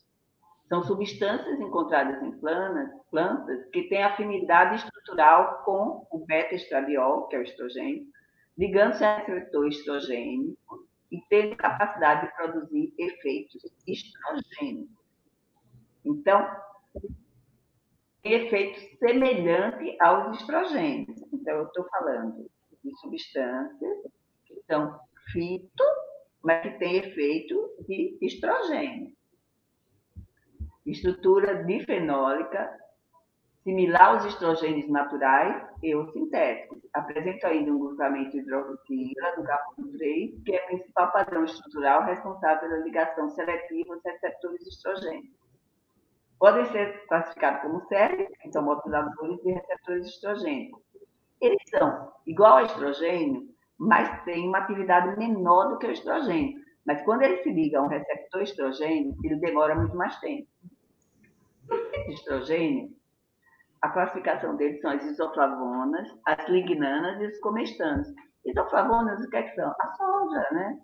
São substâncias encontradas em plantas, plantas que têm afinidade estrutural com o beta-estradiol, que é o estrogênio, ligando-se ao receptor estrogênico e tendo capacidade de produzir efeitos estrogênicos. Então, tem efeito semelhante aos estrogênios. Então, eu estou falando de substâncias que são fito, mas que têm efeito de estrogênio. Estrutura difenólica similar aos estrogênios naturais e os sintéticos. Apresenta ainda um grupamento hidroxila do carbono 3, que é o principal padrão estrutural responsável pela ligação seletiva aos receptores estrogênicos. Podem ser classificados como séries, que são moduladores de receptores estrogênicos, eles são igual ao estrogênio, mas têm uma atividade menor do que o estrogênio. Mas quando ele se liga a um receptor estrogênio, ele demora muito mais tempo. Estrogênio, a classificação deles são as isoflavonas, as lignanas e os comestanos. Isoflavonas, o que, é que são? A soja, né?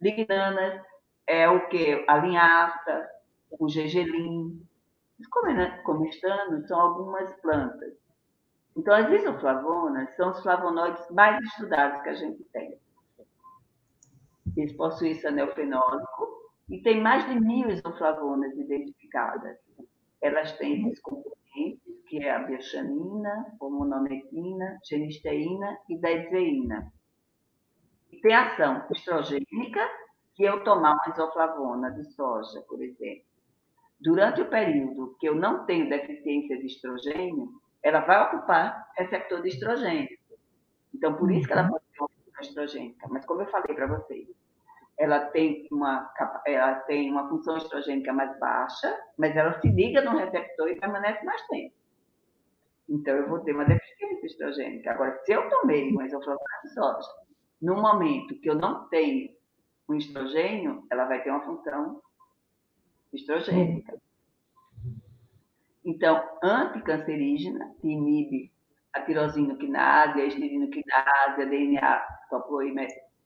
Lignanas é o que? A linhaça, o gergelim. Os comestanos são algumas plantas então, as isoflavonas são os flavonoides mais estudados que a gente tem. Eles possuem esse anel fenólico e tem mais de mil isoflavonas identificadas. Elas têm esses componentes, que é a bioxanina, hormonometina, genisteína e daidzeína. E tem ação estrogênica, que eu tomar uma isoflavona de soja, por exemplo. Durante o período que eu não tenho deficiência de estrogênio, ela vai ocupar receptor de estrogênio. Então, por isso que ela uhum. pode ser uma estrogênica. Mas, como eu falei para vocês, ela tem, uma, ela tem uma função estrogênica mais baixa, mas ela se liga no receptor e permanece mais tempo. Então, eu vou ter uma deficiência estrogênica. Agora, se eu tomei uma isoflavona de soja, no momento que eu não tenho um estrogênio, ela vai ter uma função estrogênica. Então, anticancerígena, que inibe a tirosinoquinase, a estirinoquinase, a DNA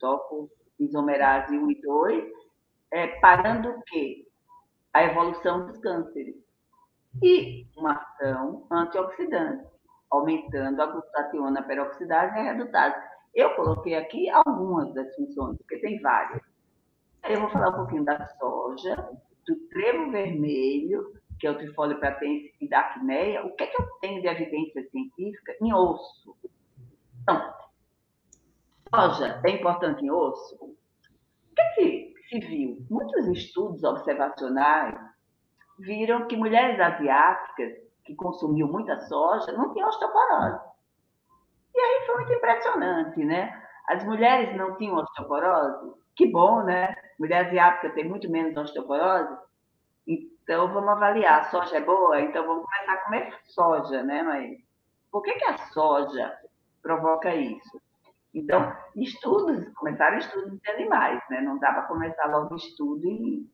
topoisomerase 1 e 2, é, parando o quê? A evolução dos cânceres. E uma ação antioxidante, aumentando a glutationa peroxidase e a redutase. Eu coloquei aqui algumas das funções, porque tem várias. Eu vou falar um pouquinho da soja, do trevo vermelho, que é o trifólio pratense e da acneia, o que, é que eu tenho de evidência científica em osso? Então, soja é importante em osso? O que, é que se viu? Muitos estudos observacionais viram que mulheres asiáticas que consumiam muita soja não tinham osteoporose. E aí foi muito impressionante, né? As mulheres não tinham osteoporose? Que bom, né? Mulher asiática tem muito menos osteoporose. Então, vamos avaliar. A soja é boa? Então, vamos começar a comer soja, né? Mas por que, que a soja provoca isso? Então, estudos, começaram estudos de animais, né? Não dá para começar logo estudo em,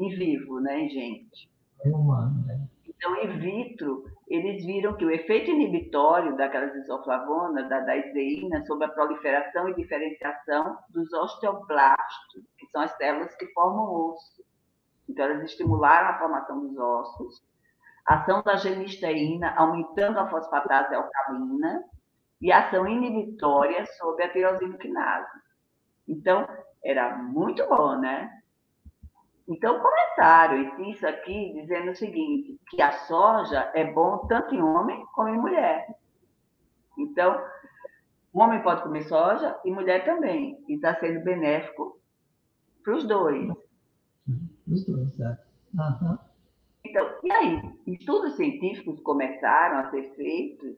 em vivo, né, gente. É humano, né? Então, in vitro, eles viram que o efeito inibitório daquelas isoflavonas, da, iseína, sobre a proliferação e diferenciação dos osteoblastos, que são as células que formam o osso. Então, elas estimularam a formação dos ossos, a ação da genisteína, aumentando a fosfatase alcalina, e ação inibitória sobre a tirosina quinase. Então, era muito bom, né? Então, começaram isso aqui dizendo o seguinte, que a soja é bom tanto em homem como em mulher. Então, o homem pode comer soja e mulher também. E está sendo benéfico para os dois. Os dois, é. Uhum. Então, e aí? Estudos científicos começaram a ser feitos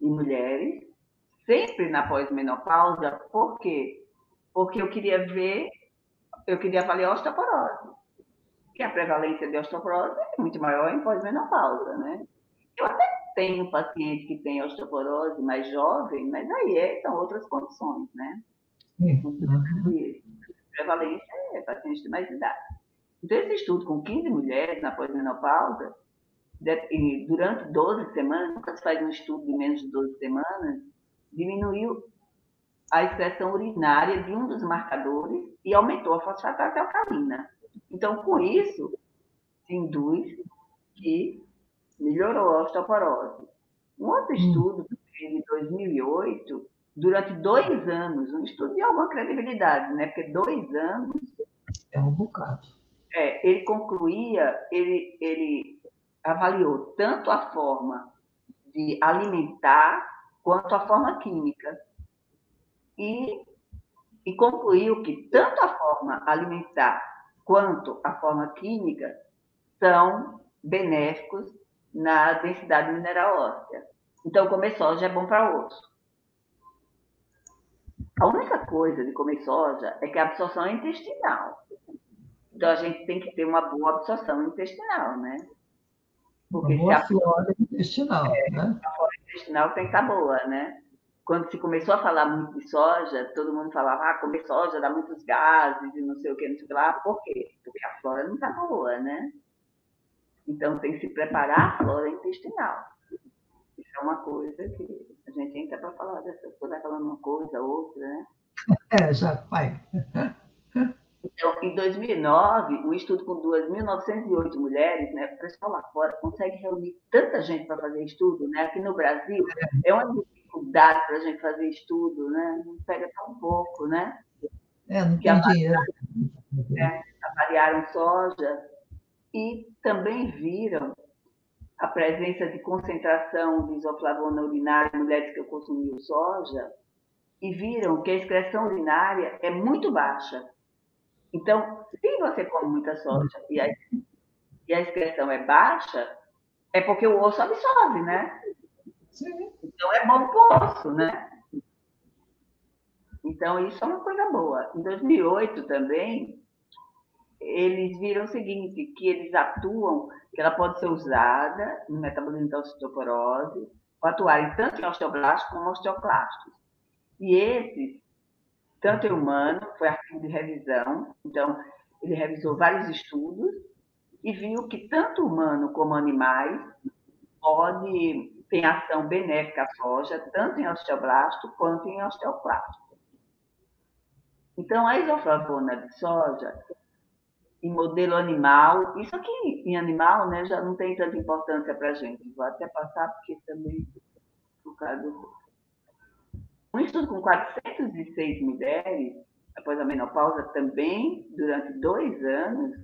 em mulheres, sempre na pós-menopausa, por quê? Porque eu queria ver eu queria avaliar a osteoporose, que a prevalência de osteoporose é muito maior em pós-menopausa, né? Eu até tenho paciente que tem osteoporose mais jovem, mas aí é, são outras condições, né? Uhum. Prevalência é paciente de mais idade. Então, esse estudo com 15 mulheres na pós-menopausa, durante 12 semanas, nunca se faz um estudo de menos de 12 semanas, diminuiu a excreção urinária de um dos marcadores e aumentou a fosfatase alcalina. Então, com isso, se induz que melhorou a osteoporose. Um outro hum. estudo em 2008, durante dois anos, um estudo de alguma credibilidade, né? Porque dois anos... É um bocado. É, ele concluía, ele, ele avaliou tanto a forma de alimentar quanto a forma química e, e concluiu que tanto a forma alimentar quanto a forma química são benéficos na densidade mineral óssea. Então, comer soja é bom para osso. A única coisa de comer soja é que a absorção é intestinal. Então, a gente tem que ter uma boa absorção intestinal, né? Porque uma boa a flora intestinal, é, né? A flora intestinal tem que estar boa, né? quando se começou a falar muito de soja, todo mundo falava, ah, comer soja dá muitos gases e não sei o que, não sei o que lá. Por quê? Porque a flora não está boa, né? Então tem que se preparar a flora intestinal. Isso é uma coisa que a gente entra para falar dessa coisa, falando uma coisa, outra, né? É, já vai. Então, em 2009, um estudo com 2.908 mulheres, né, o pessoal lá fora consegue reunir tanta gente para fazer estudo, né? Aqui no Brasil é uma dificuldade para a gente fazer estudo, né? Não pega tão pouco, né? É, não tem dinheiro. É, avaliaram soja e também viram a presença de concentração de isoflavona urinária em mulheres que consumiam soja e viram que a excreção urinária é muito baixa. Então, se você come muita soja e a, e a excreção é baixa, é porque o osso absorve, né? Sim. Então é bom para o osso, né? Então isso é uma coisa boa. Em 2008 também, eles viram o seguinte, que eles atuam, que ela pode ser usada no metabolismo da osteoporose, para atuarem tanto em osteoblastos como osteoclastos. E esses, tanto em humano, foi artigo de revisão, então ele revisou vários estudos e viu que tanto humano como animais pode tem ação benéfica à soja, tanto em osteoblasto quanto em osteoclasto. Então, a isoflavona de soja, em modelo animal, isso aqui em animal né, já não tem tanta importância para a gente. Vou até passar, porque também, por causa do... Um estudo com 406 mulheres, após a menopausa, também, durante dois anos,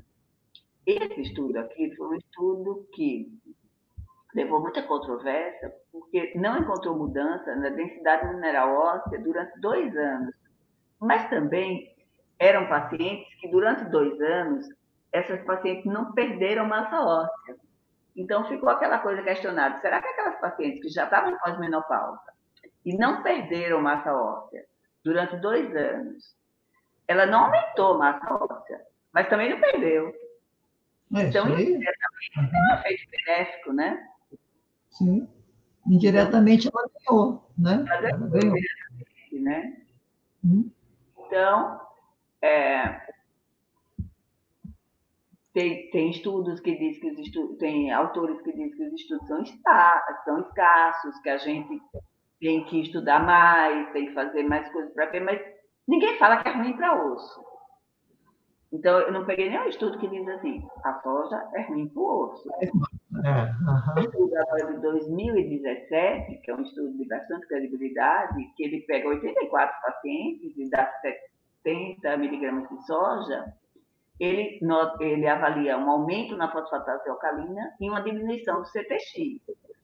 esse estudo aqui foi um estudo que levou muita controvérsia, porque não encontrou mudança na densidade mineral óssea durante dois anos. Mas também eram pacientes que, durante dois anos, essas pacientes não perderam massa óssea. Então, ficou aquela coisa questionada: será que aquelas pacientes que já estavam pós-menopausa e não perderam massa óssea durante dois anos, ela não aumentou massa óssea, mas também não perdeu. É, então, isso indiretamente, tem um efeito benéfico, né? Sim. Indiretamente ela ganhou, né? Ela ganhou. né? Hum. Então, é, tem, tem estudos que dizem que os estudos, tem autores que dizem que os estudos são, está, são escassos, que a gente tem que estudar mais, tem que fazer mais coisas para ver, mas ninguém fala que é ruim para osso. Então, eu não peguei nenhum estudo que diz assim, a soja é ruim para o osso. É, aham. O estudo agora de 2017, que é um estudo de bastante credibilidade, que ele pega 84 pacientes e dá 70 miligramas de soja, ele, ele avalia um aumento na fosfatase alcalina e uma diminuição do CTX.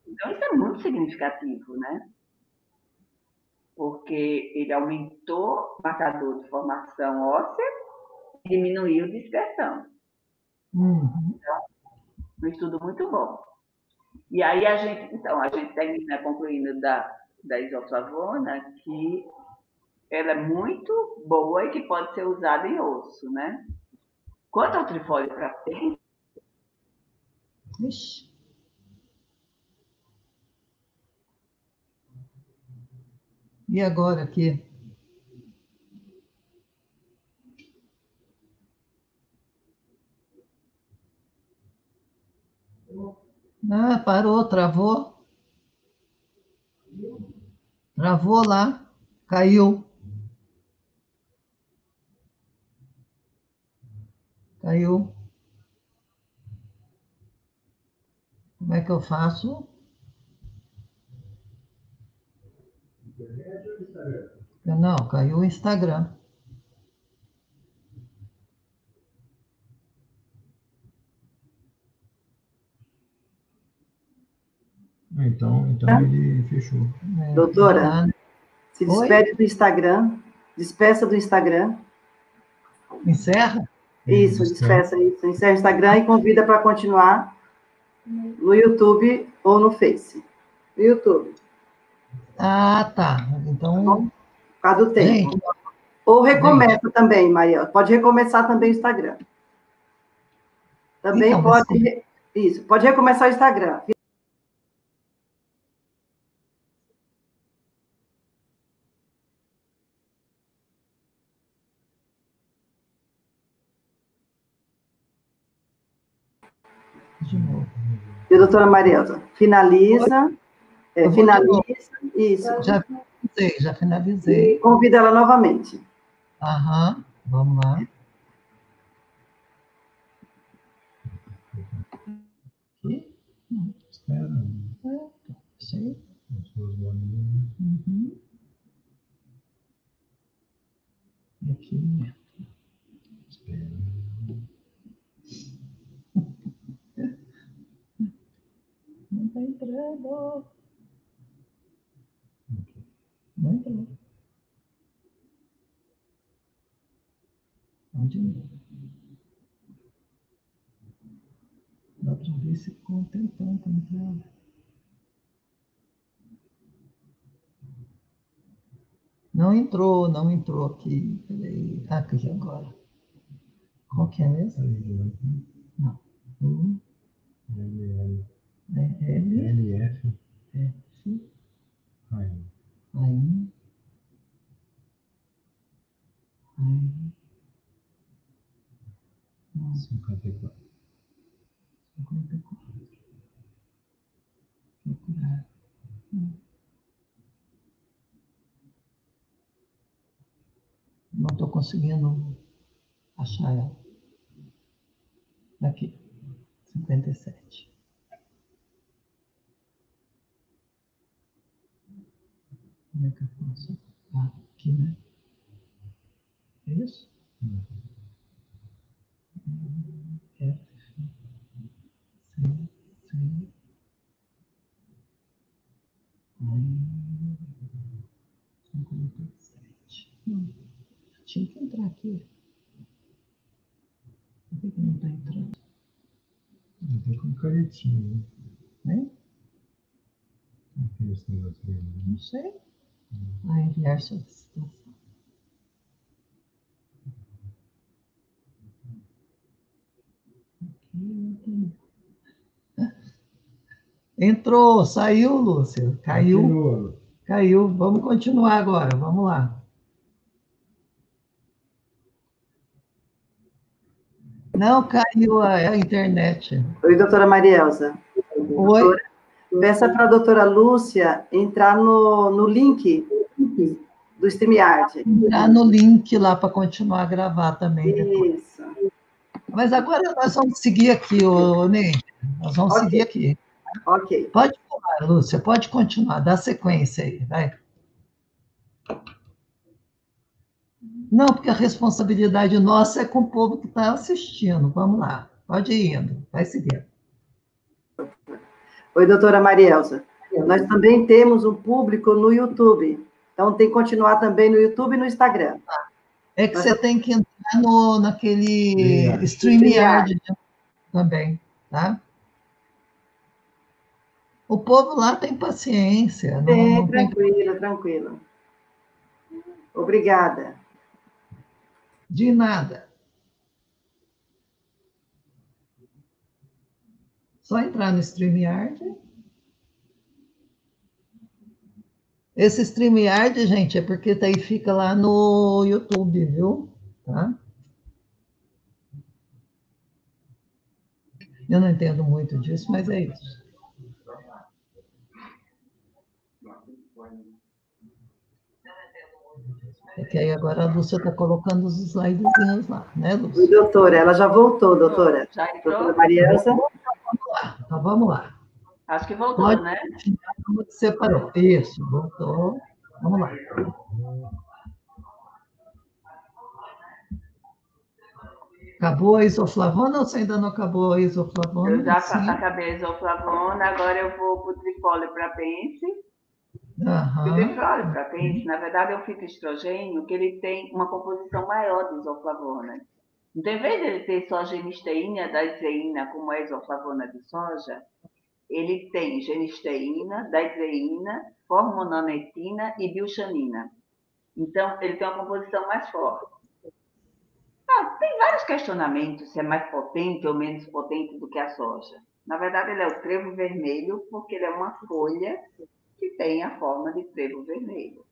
Então, isso é muito significativo, né? Porque ele aumentou o marcador de formação óssea e diminuiu dispersão Uhum. um estudo muito bom. E aí a gente, então, a gente termina concluindo da, da isoflavona que ela é muito boa e que pode ser usada em osso, né? Quanto ao trifólio para frente, E agora aqui? Ah, parou, travou. Travou lá, caiu. Caiu. Como é que eu faço? Não, caiu o Instagram. Então, então Tá. ele fechou. É, Doutora? tá. Se Oi? despede do Instagram. Despeça do Instagram. Encerra? Isso, despeça isso. Encerra o Instagram e convida para continuar no YouTube ou no Face. No YouTube, Ah, tá. Então, por causa do tempo. gente, Ou recomeça também, Maria. Pode recomeçar também o Instagram. Também Então, pode. re- Isso, pode recomeçar o Instagram. de novo. E a doutora Marielza, finaliza. É, finaliza. Isso. Já finalizei, já finalizei. E convida ela novamente. Aham, vamos lá. Aqui. Espera. Bolinhas. Uhum. Aqui. Espera. Não está entrando. Não entrou. Vamos de novo. Dá para ver se ficou um entrar. Não entrou, não entrou aqui. Peraí. Ah, aqui agora. Qual que é mesmo? Não. Um, L, L, L, F. F, aí. Aí. Nossa, 54. 54. Não estou conseguindo achar ela. daqui 57. Como é que eu faço? Ah, aqui, né? É isso? F, C, C. Aí, 57. Não. Hum. F. aqui. Por que que não está entrando? Tem com caretinha, né? Aqui esse negócio aí, né? Não sei. Ah, enviar solicitação. Aqui, aqui. Entrou, saiu, Lúcia. Caiu, Continua. caiu. Vamos continuar agora, vamos lá. Não, caiu a, a internet. Oi, doutora Marielza. Oi? Peça para a doutora Lúcia entrar no, no link do StreamYard. Entrar no link lá para continuar a gravar também. depois. Isso. Mas agora nós vamos seguir aqui, ô Ney. Nós vamos Ok. seguir aqui. Ok. Pode falar, Lúcia, pode continuar, dá sequência aí, vai. Não, porque a responsabilidade nossa é com o povo que está assistindo. Vamos lá, pode ir indo, vai seguir. Oi, doutora Marielza. Nós também temos um público no YouTube. Então, tem que continuar também no YouTube e no Instagram. É que Mas você tem que entrar no, naquele StreamYard. StreamYard também, tá? O povo lá tem paciência. Não, É, não tem tranquilo, tranquilo. Obrigada. De nada. Só entrar no StreamYard. Esse StreamYard, gente, é porque daí fica lá no YouTube, viu? Tá? Eu não entendo muito disso, mas é isso. É que aí agora a Lúcia está colocando os slidezinhos lá, né, Oi, Lúcia? doutora. Ela já voltou, doutora. Já entrou? Doutora Marielza. Então vamos lá. Acho que voltou, Pode. né? Separou? Isso, voltou. Vamos lá. Acabou a isoflavona ou você ainda não acabou a isoflavona? Eu já Sim. acabei a isoflavona, agora eu vou para o tripólio para pence. O Aham. tripólio para pence, na verdade, é um fitoestrogênio que ele tem uma composição maior de isoflavona. Então, em vez de ele ter só genisteína da iseína, como é a isoflavona de soja, ele tem genisteína, daizeína, formononetina e bilxanina. Então, ele tem uma composição mais forte. Ah, tem vários questionamentos se é mais potente ou menos potente do que a soja. Na verdade, ele é o trevo vermelho porque ele é uma folha que tem a forma de trevo vermelho.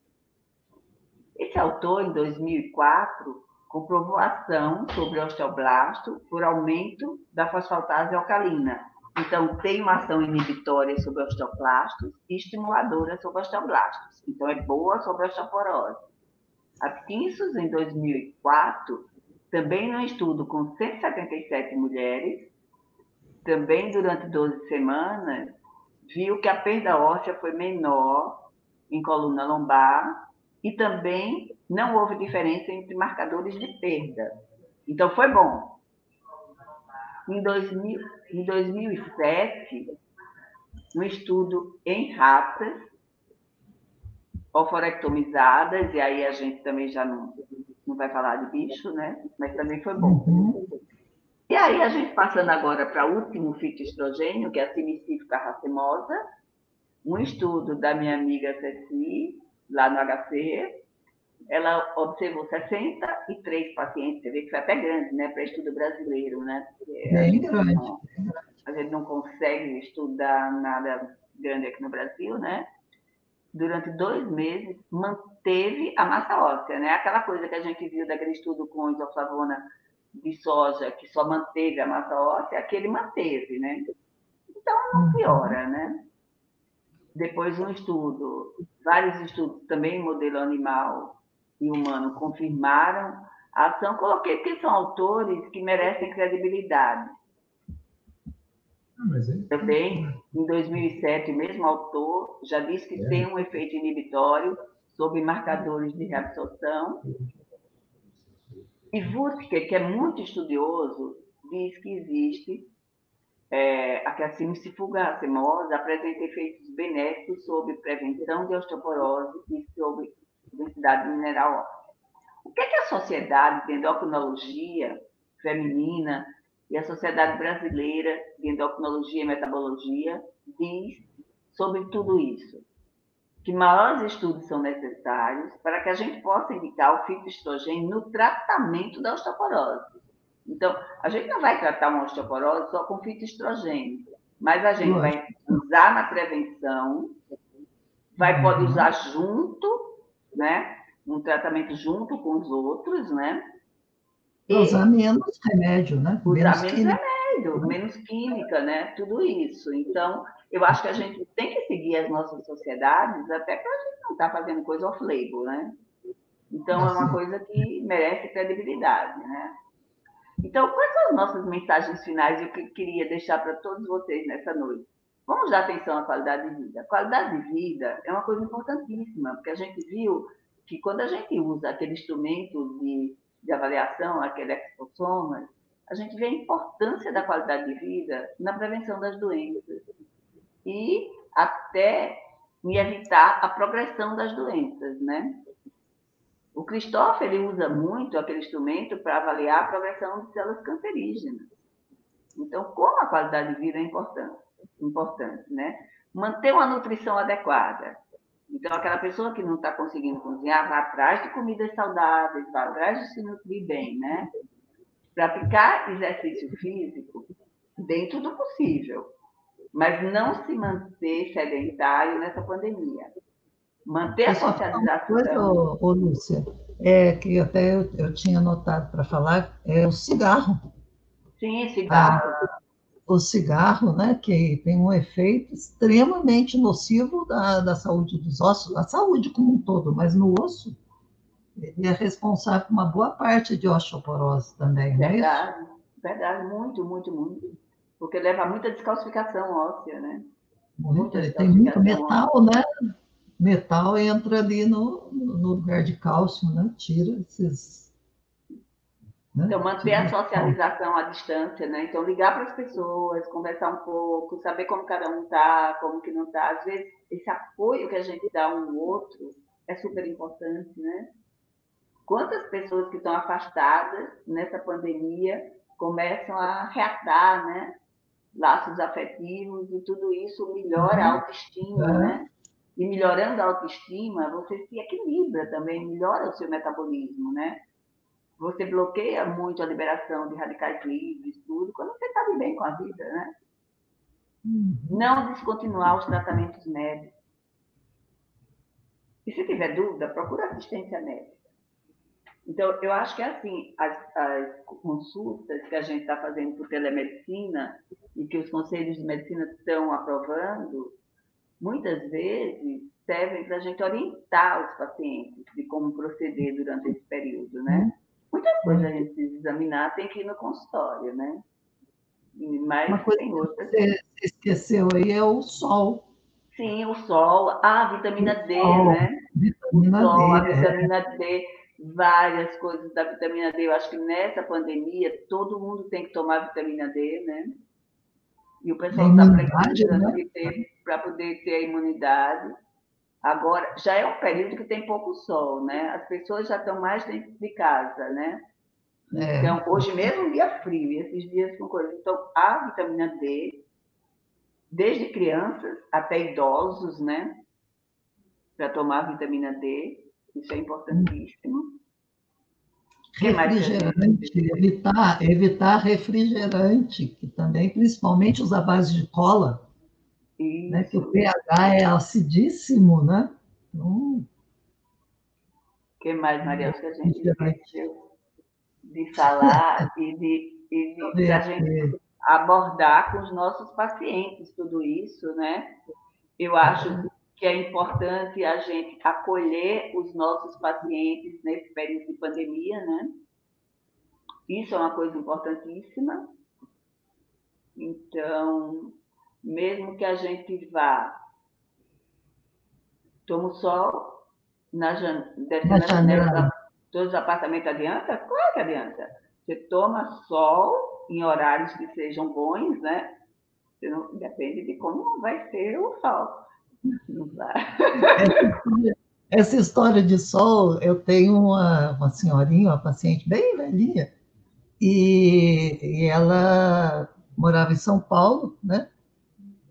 Esse autor, em 2004, comprovou a ação sobre o osteoblasto por aumento da fosfatase alcalina. Então, tem uma ação inibitória sobre osteoblastos e estimuladora sobre osteoblastos. Então, é boa sobre osteoporose. Atkinson, em 2004, também num estudo com 177 mulheres, também durante 12 semanas, viu que a perda óssea foi menor em coluna lombar e também não houve diferença entre marcadores de perda. Então, foi bom. Em, 2000, em 2007, um estudo em ratas oforectomizadas, e aí a gente também já não, não vai falar de bicho, né? Mas também foi bom. Uhum. E aí, a gente passando agora para o último fitoestrogênio, que é a simicífica racemosa, um estudo da minha amiga Ceci, lá no HC, ela observou 63 pacientes, você vê que foi até grande, né, para estudo brasileiro, né? Gente grande. não- A gente não consegue estudar nada grande aqui no Brasil, né? Durante dois meses, manteve a massa óssea, né? Aquela coisa que a gente viu daquele estudo com isoflavona de soja, que só manteve a massa óssea, aquele manteve, né? Então, não piora, né? Depois, um estudo, vários estudos também modelo animal e humano confirmaram a ação. Coloquei que são autores que merecem credibilidade. Ah, aí, Também, em 2007, o mesmo autor já disse que É. tem um efeito inibitório sobre marcadores de reabsorção. E Wutke, que é muito estudioso, diz que existe é, a cassimicifuga racemosa apresenta efeitos benéficos sobre prevenção de osteoporose e sobre densidade mineral óssea. O que, é que a sociedade de endocrinologia feminina e a Sociedade Brasileira de Endocrinologia e Metabologia diz sobre tudo isso? Que maiores estudos são necessários para que a gente possa indicar o fitoestrogênio no tratamento da osteoporose. Então, a gente não vai tratar uma osteoporose só com fitoestrogênio, mas a gente vai usar na prevenção, vai pode uhum. usar junto, né? Um tratamento junto com os outros, né? Usar menos remédio, né? Usar menos, menos remédio, menos química, né? Tudo isso. Então, eu acho que a gente tem que seguir as nossas sociedades, até para a gente não estar tá fazendo coisa off-label, né? Então, é uma coisa que merece credibilidade, né? Então, quais são as nossas mensagens finais que eu queria deixar para todos vocês nessa noite? Vamos dar atenção à qualidade de vida. A qualidade de vida é uma coisa importantíssima, porque a gente viu que quando a gente usa aquele instrumento de de avaliação, aquele exposoma, a gente vê a importância da qualidade de vida na prevenção das doenças e até em evitar a progressão das doenças, né? O Christopher ele usa muito aquele instrumento para avaliar a progressão de células cancerígenas. Então, como a qualidade de vida é importante, importante, né? Manter uma nutrição adequada, então, aquela pessoa que não está conseguindo cozinhar, vai atrás de comidas saudáveis, vai atrás de se nutrir bem, né? Praticar exercício físico dentro do possível, mas não se manter sedentário nessa pandemia. Manter a socialização. Coisa, ô, ô, Lúcia, é, que até eu, eu tinha notado para falar, é o cigarro. Sim, cigarro. Ah, o cigarro, né, que tem um efeito extremamente nocivo da, da saúde dos ossos, a saúde como um todo, mas no osso, ele é responsável por uma boa parte de osteoporose também, né? Verdade, verdade, muito, muito, muito. Porque leva muita descalcificação óssea, né? Muita, tem muito metal, óssea. né? Metal entra ali no, no lugar de cálcio, né? Tira esses né? Então, manter a socialização à distância, né? Então, ligar para as pessoas, conversar um pouco, saber como cada um está, como que não está. Às vezes, esse apoio que a gente dá um ao outro é super importante, né? Quantas pessoas que estão afastadas nessa pandemia começam a reatar, né? Laços afetivos e tudo isso melhora a uhum. autoestima, é. né? E melhorando a autoestima, você se equilibra também, melhora o seu metabolismo, né? você bloqueia muito a liberação de radicais livres, tudo, quando você está bem com a vida, né? Uhum. Não descontinuar os tratamentos médicos. E se tiver dúvida, procura assistência médica. Então, eu acho que é assim, as, as consultas que a gente está fazendo por telemedicina e que os conselhos de medicina estão aprovando, muitas vezes servem para a gente orientar os pacientes de como proceder durante esse período, né? Muitas coisas a gente precisa examinar, tem que ir no consultório, né? Mas Uma coisa tem outras. Você esqueceu aí é o sol. Sim, o sol, a vitamina o D, sol, né? Vitamina o sol, D, a é. vitamina é. D, várias coisas da vitamina D. Eu acho que nessa pandemia todo mundo tem que tomar vitamina D, né? E o pessoal está precisando né? para poder ter a imunidade. Agora, já é um período que tem pouco sol, né? As pessoas já estão mais dentro de casa, né? É. Então, hoje mesmo um dia frio, e esses dias com coisa. Então, a vitamina D, desde crianças até idosos, né? Para tomar vitamina D, isso é importantíssimo. Refrigerante, evitar, evitar refrigerante, que também, principalmente os à base de cola, né? Que o pH é acidíssimo, né? Então, o que mais, Maria, que a gente esqueceu de falar e de, e de, de a gente abordar com os nossos pacientes tudo isso, né? Eu acho que é importante a gente acolher os nossos pacientes nesse período de pandemia, né? Isso é uma coisa importantíssima. Então, mesmo que a gente vá, toma o sol, na, jan na janela, todos os apartamentos adianta? Claro que adianta. Você toma sol em horários que sejam bons, né? Não, depende de como vai ser o sol. Não vai. essa história de sol, eu tenho uma, uma senhorinha, uma paciente bem velhinha, e, e ela morava em São Paulo, né?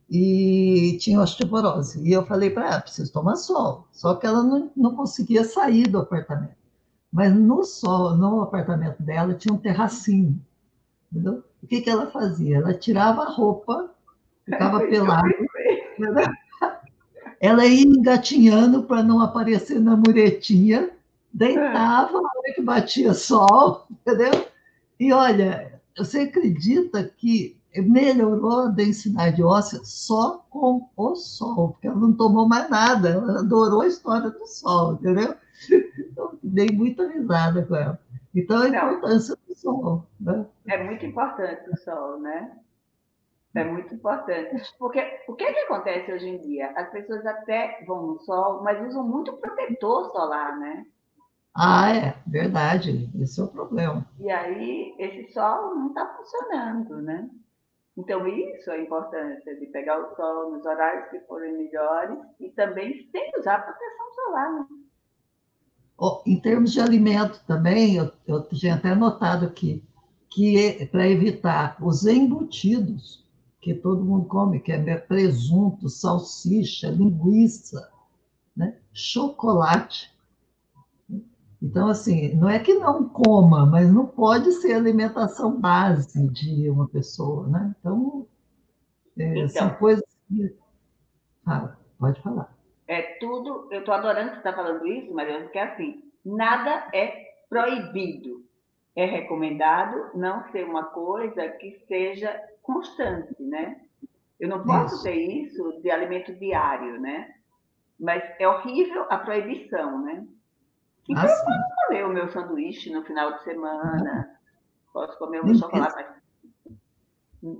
E tinha osteoporose. E eu falei para ela, preciso tomar sol. Só que ela não, não conseguia sair do apartamento. Mas no sol, no apartamento dela, tinha um terracinho. Entendeu? O que, que ela fazia? Ela tirava a roupa, ficava pelada. Ela ia engatinhando para não aparecer na muretinha, deitava na hora que batia sol, entendeu? E olha, você acredita que melhorou a densidade óssea só com o sol, porque ela não tomou mais nada, ela adorou a história do sol, entendeu? Então, dei muita risada com ela. Então, a importância do sol. Né? É muito importante o sol, né? É muito importante. Porque o que, é que acontece hoje em dia? As pessoas até vão no sol, mas usam muito protetor solar, né? Ah, é, verdade. Esse é o problema. E aí, esse sol não está funcionando, né? Então, isso é a importância de pegar o sol nos horários que forem melhores e também sem usar proteção solar. Né? Oh, em termos de alimento também, eu, eu tinha até notado aqui, que para evitar os embutidos, que todo mundo come, que é presunto, salsicha, linguiça, né? chocolate. Então, assim, não é que não coma, mas não pode ser alimentação base de uma pessoa, né? Então, é, então são coisas que... Ah, pode falar. É tudo, eu estou adorando que você está falando isso, Mariana, porque é assim, nada é proibido. É recomendado não ser uma coisa que seja constante, né? Eu não posso isso. ter isso de alimento diário, né? Mas é horrível a proibição, né? Então, ah, eu posso comer o meu sanduíche no final de semana, posso comer o meu chocolate, mas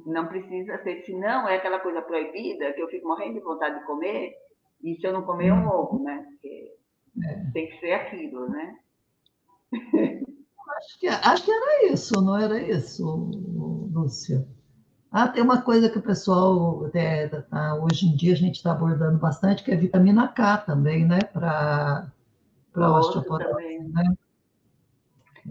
não precisa ser, senão é aquela coisa proibida que eu fico morrendo de vontade de comer, e se eu não comer, eu hum. morro, né? Porque é. tem que ser aquilo, né? Acho que, acho que era isso, não era isso, Lúcia? Ah, tem uma coisa que o pessoal, é, tá, hoje em dia, a gente está abordando bastante, que é vitamina K também, né? Para osteoporose. Né?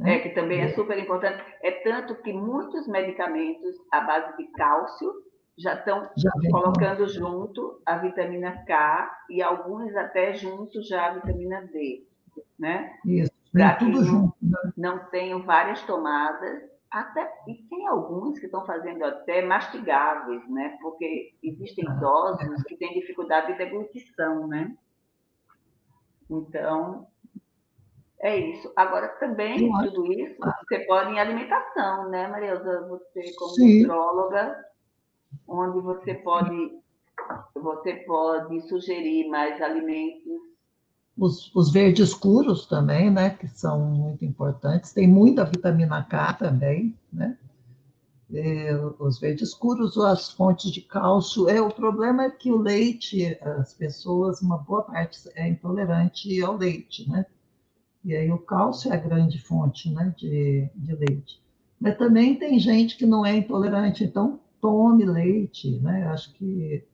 É, que também é super importante. É tanto que muitos medicamentos à base de cálcio já estão colocando junto a vitamina K e alguns até junto já a vitamina D, né? Isso, para que não, junto, né? não tenham várias tomadas até, e tem alguns que estão fazendo até mastigáveis, né? Porque existem ah, idosos que têm dificuldade de deglutição, né? Então, é isso. Agora, também, tudo isso, você pode em alimentação, né, Marilda? Você, como Sim. nutróloga, onde você pode, você pode sugerir mais alimentos os, os verdes escuros também, né, que são muito importantes. Tem muita vitamina K também, né? Os verdes escuros, as fontes de cálcio. É, o problema é que o leite, as pessoas, uma boa parte é intolerante ao leite, né? E aí o cálcio é a grande fonte né, de, de leite. Mas também tem gente que não é intolerante, então tome leite, né? Acho que.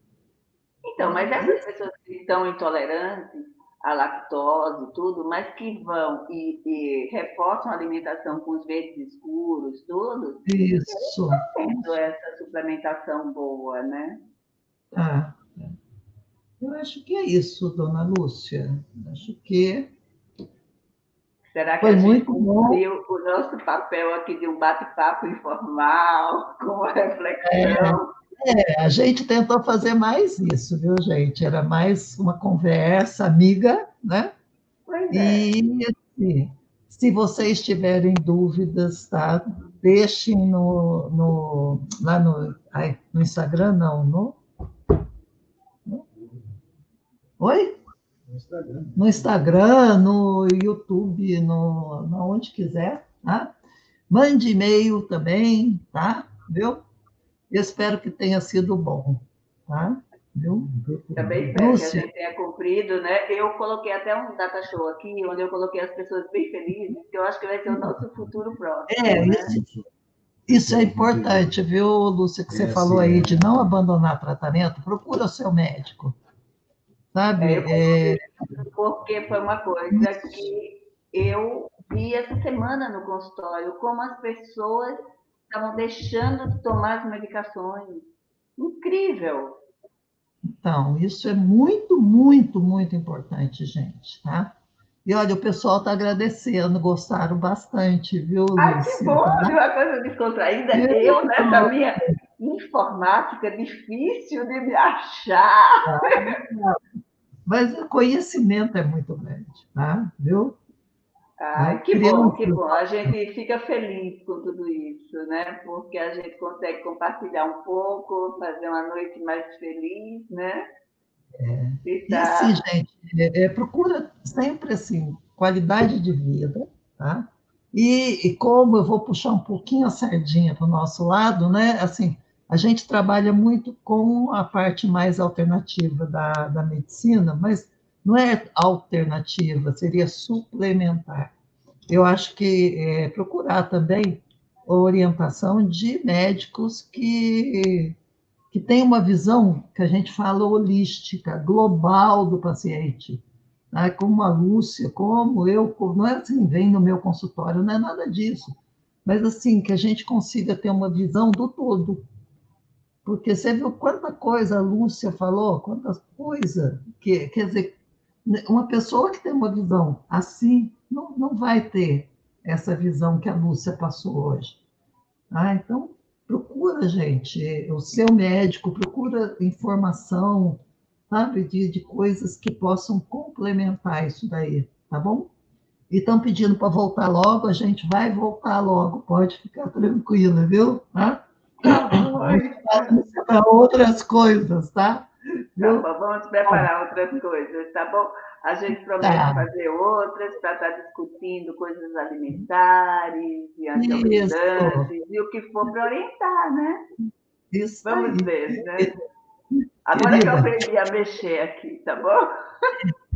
Então, mas essas pessoas que estão intolerantes, a lactose tudo, mas que vão e, e, reforçam a alimentação com os verdes escuros, tudo. Isso. Tendo essa suplementação boa, né? Ah, eu acho que é isso, dona Lúcia. Acho que. Será que Foi a gente cumpriu o nosso papel aqui de um bate-papo informal, com reflexão? É. É, a gente tentou fazer mais isso, viu, gente? Era mais uma conversa amiga, né? Pois é. E assim, se vocês tiverem dúvidas, tá? Deixem no, no, lá no, ai, no Instagram, não, no. no Oi? No Instagram. No Instagram, no YouTube, no, no onde quiser, tá? Mande e-mail também, tá? Viu? Eu espero que tenha sido bom. Tá? Viu? Também espero Lúcia. que a gente tenha cumprido, né? Eu coloquei até um data show aqui, onde eu coloquei as pessoas bem felizes, que eu acho que vai ser o nosso futuro próximo. É, né? isso, isso é importante, viu, Lúcia, que você é, falou sim, aí, é. de não abandonar tratamento, procura o seu médico. sabe? É, é... Porque foi uma coisa que eu vi essa semana no consultório, como as pessoas estavam deixando de tomar as medicações. Incrível! Então, isso é muito, muito, muito importante, gente, tá? E olha, o pessoal está agradecendo, gostaram bastante, viu, Lúcia? Ai, que bom, tá? uma coisa descontraída. Eu, nessa minha informática difícil de me achar. Mas o conhecimento é muito grande, tá? Viu? Ah, que bom, que bom. A gente fica feliz com tudo isso, né? Porque a gente consegue compartilhar um pouco, fazer uma noite mais feliz, né? É. E, tá... assim, gente, é, é, procura sempre assim, qualidade de vida, tá? E, e, como eu vou puxar um pouquinho a sardinha para o nosso lado, né? Assim, a gente trabalha muito com a parte mais alternativa da, da medicina, mas não é alternativa, seria suplementar. Eu acho que é, procurar também orientação de médicos que, que têm uma visão que a gente fala holística, global do paciente. Né? Como a Lúcia, como eu, não é assim, vem no meu consultório, não é nada disso. Mas assim, que a gente consiga ter uma visão do todo. Porque você viu quanta coisa a Lúcia falou, quantas coisas, que, quer dizer, uma pessoa que tem uma visão assim não, não vai ter essa visão que a Lúcia passou hoje. Ah, então, procura, gente, o seu médico, procura informação, sabe, de, de coisas que possam complementar isso daí, tá bom? E estão pedindo para voltar logo, a gente vai voltar logo, pode ficar tranquila, viu? Tá? Para outras coisas, tá? Tá bom, vamos preparar outras coisas, tá bom? A gente promete tá. fazer outras para estar tá discutindo coisas alimentares e antioxidantes e o que for para orientar, né? Isso Vamos aí. ver, né? Agora que eu aprendi a mexer aqui, tá bom?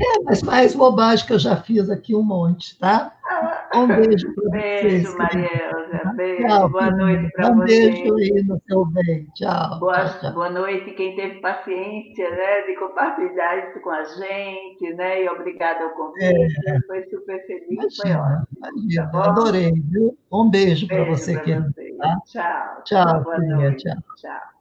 É, mas mais bobagem que eu já fiz aqui um monte, tá? Um beijo para vocês. Beijo, Mariela. Beijo. Tchau, boa noite para um vocês. Um beijo aí no seu bem. Tchau. Boa, tchau, boa noite quem teve paciência, né, de compartilhar isso com a gente, né? E obrigada ao convite. É. Foi super feliz, imagina, foi ótimo. Imagina, tá adorei, viu? Um beijo, beijo para você, querido. Tá? Tchau. Tchau, boa noite. tchau. Tchau.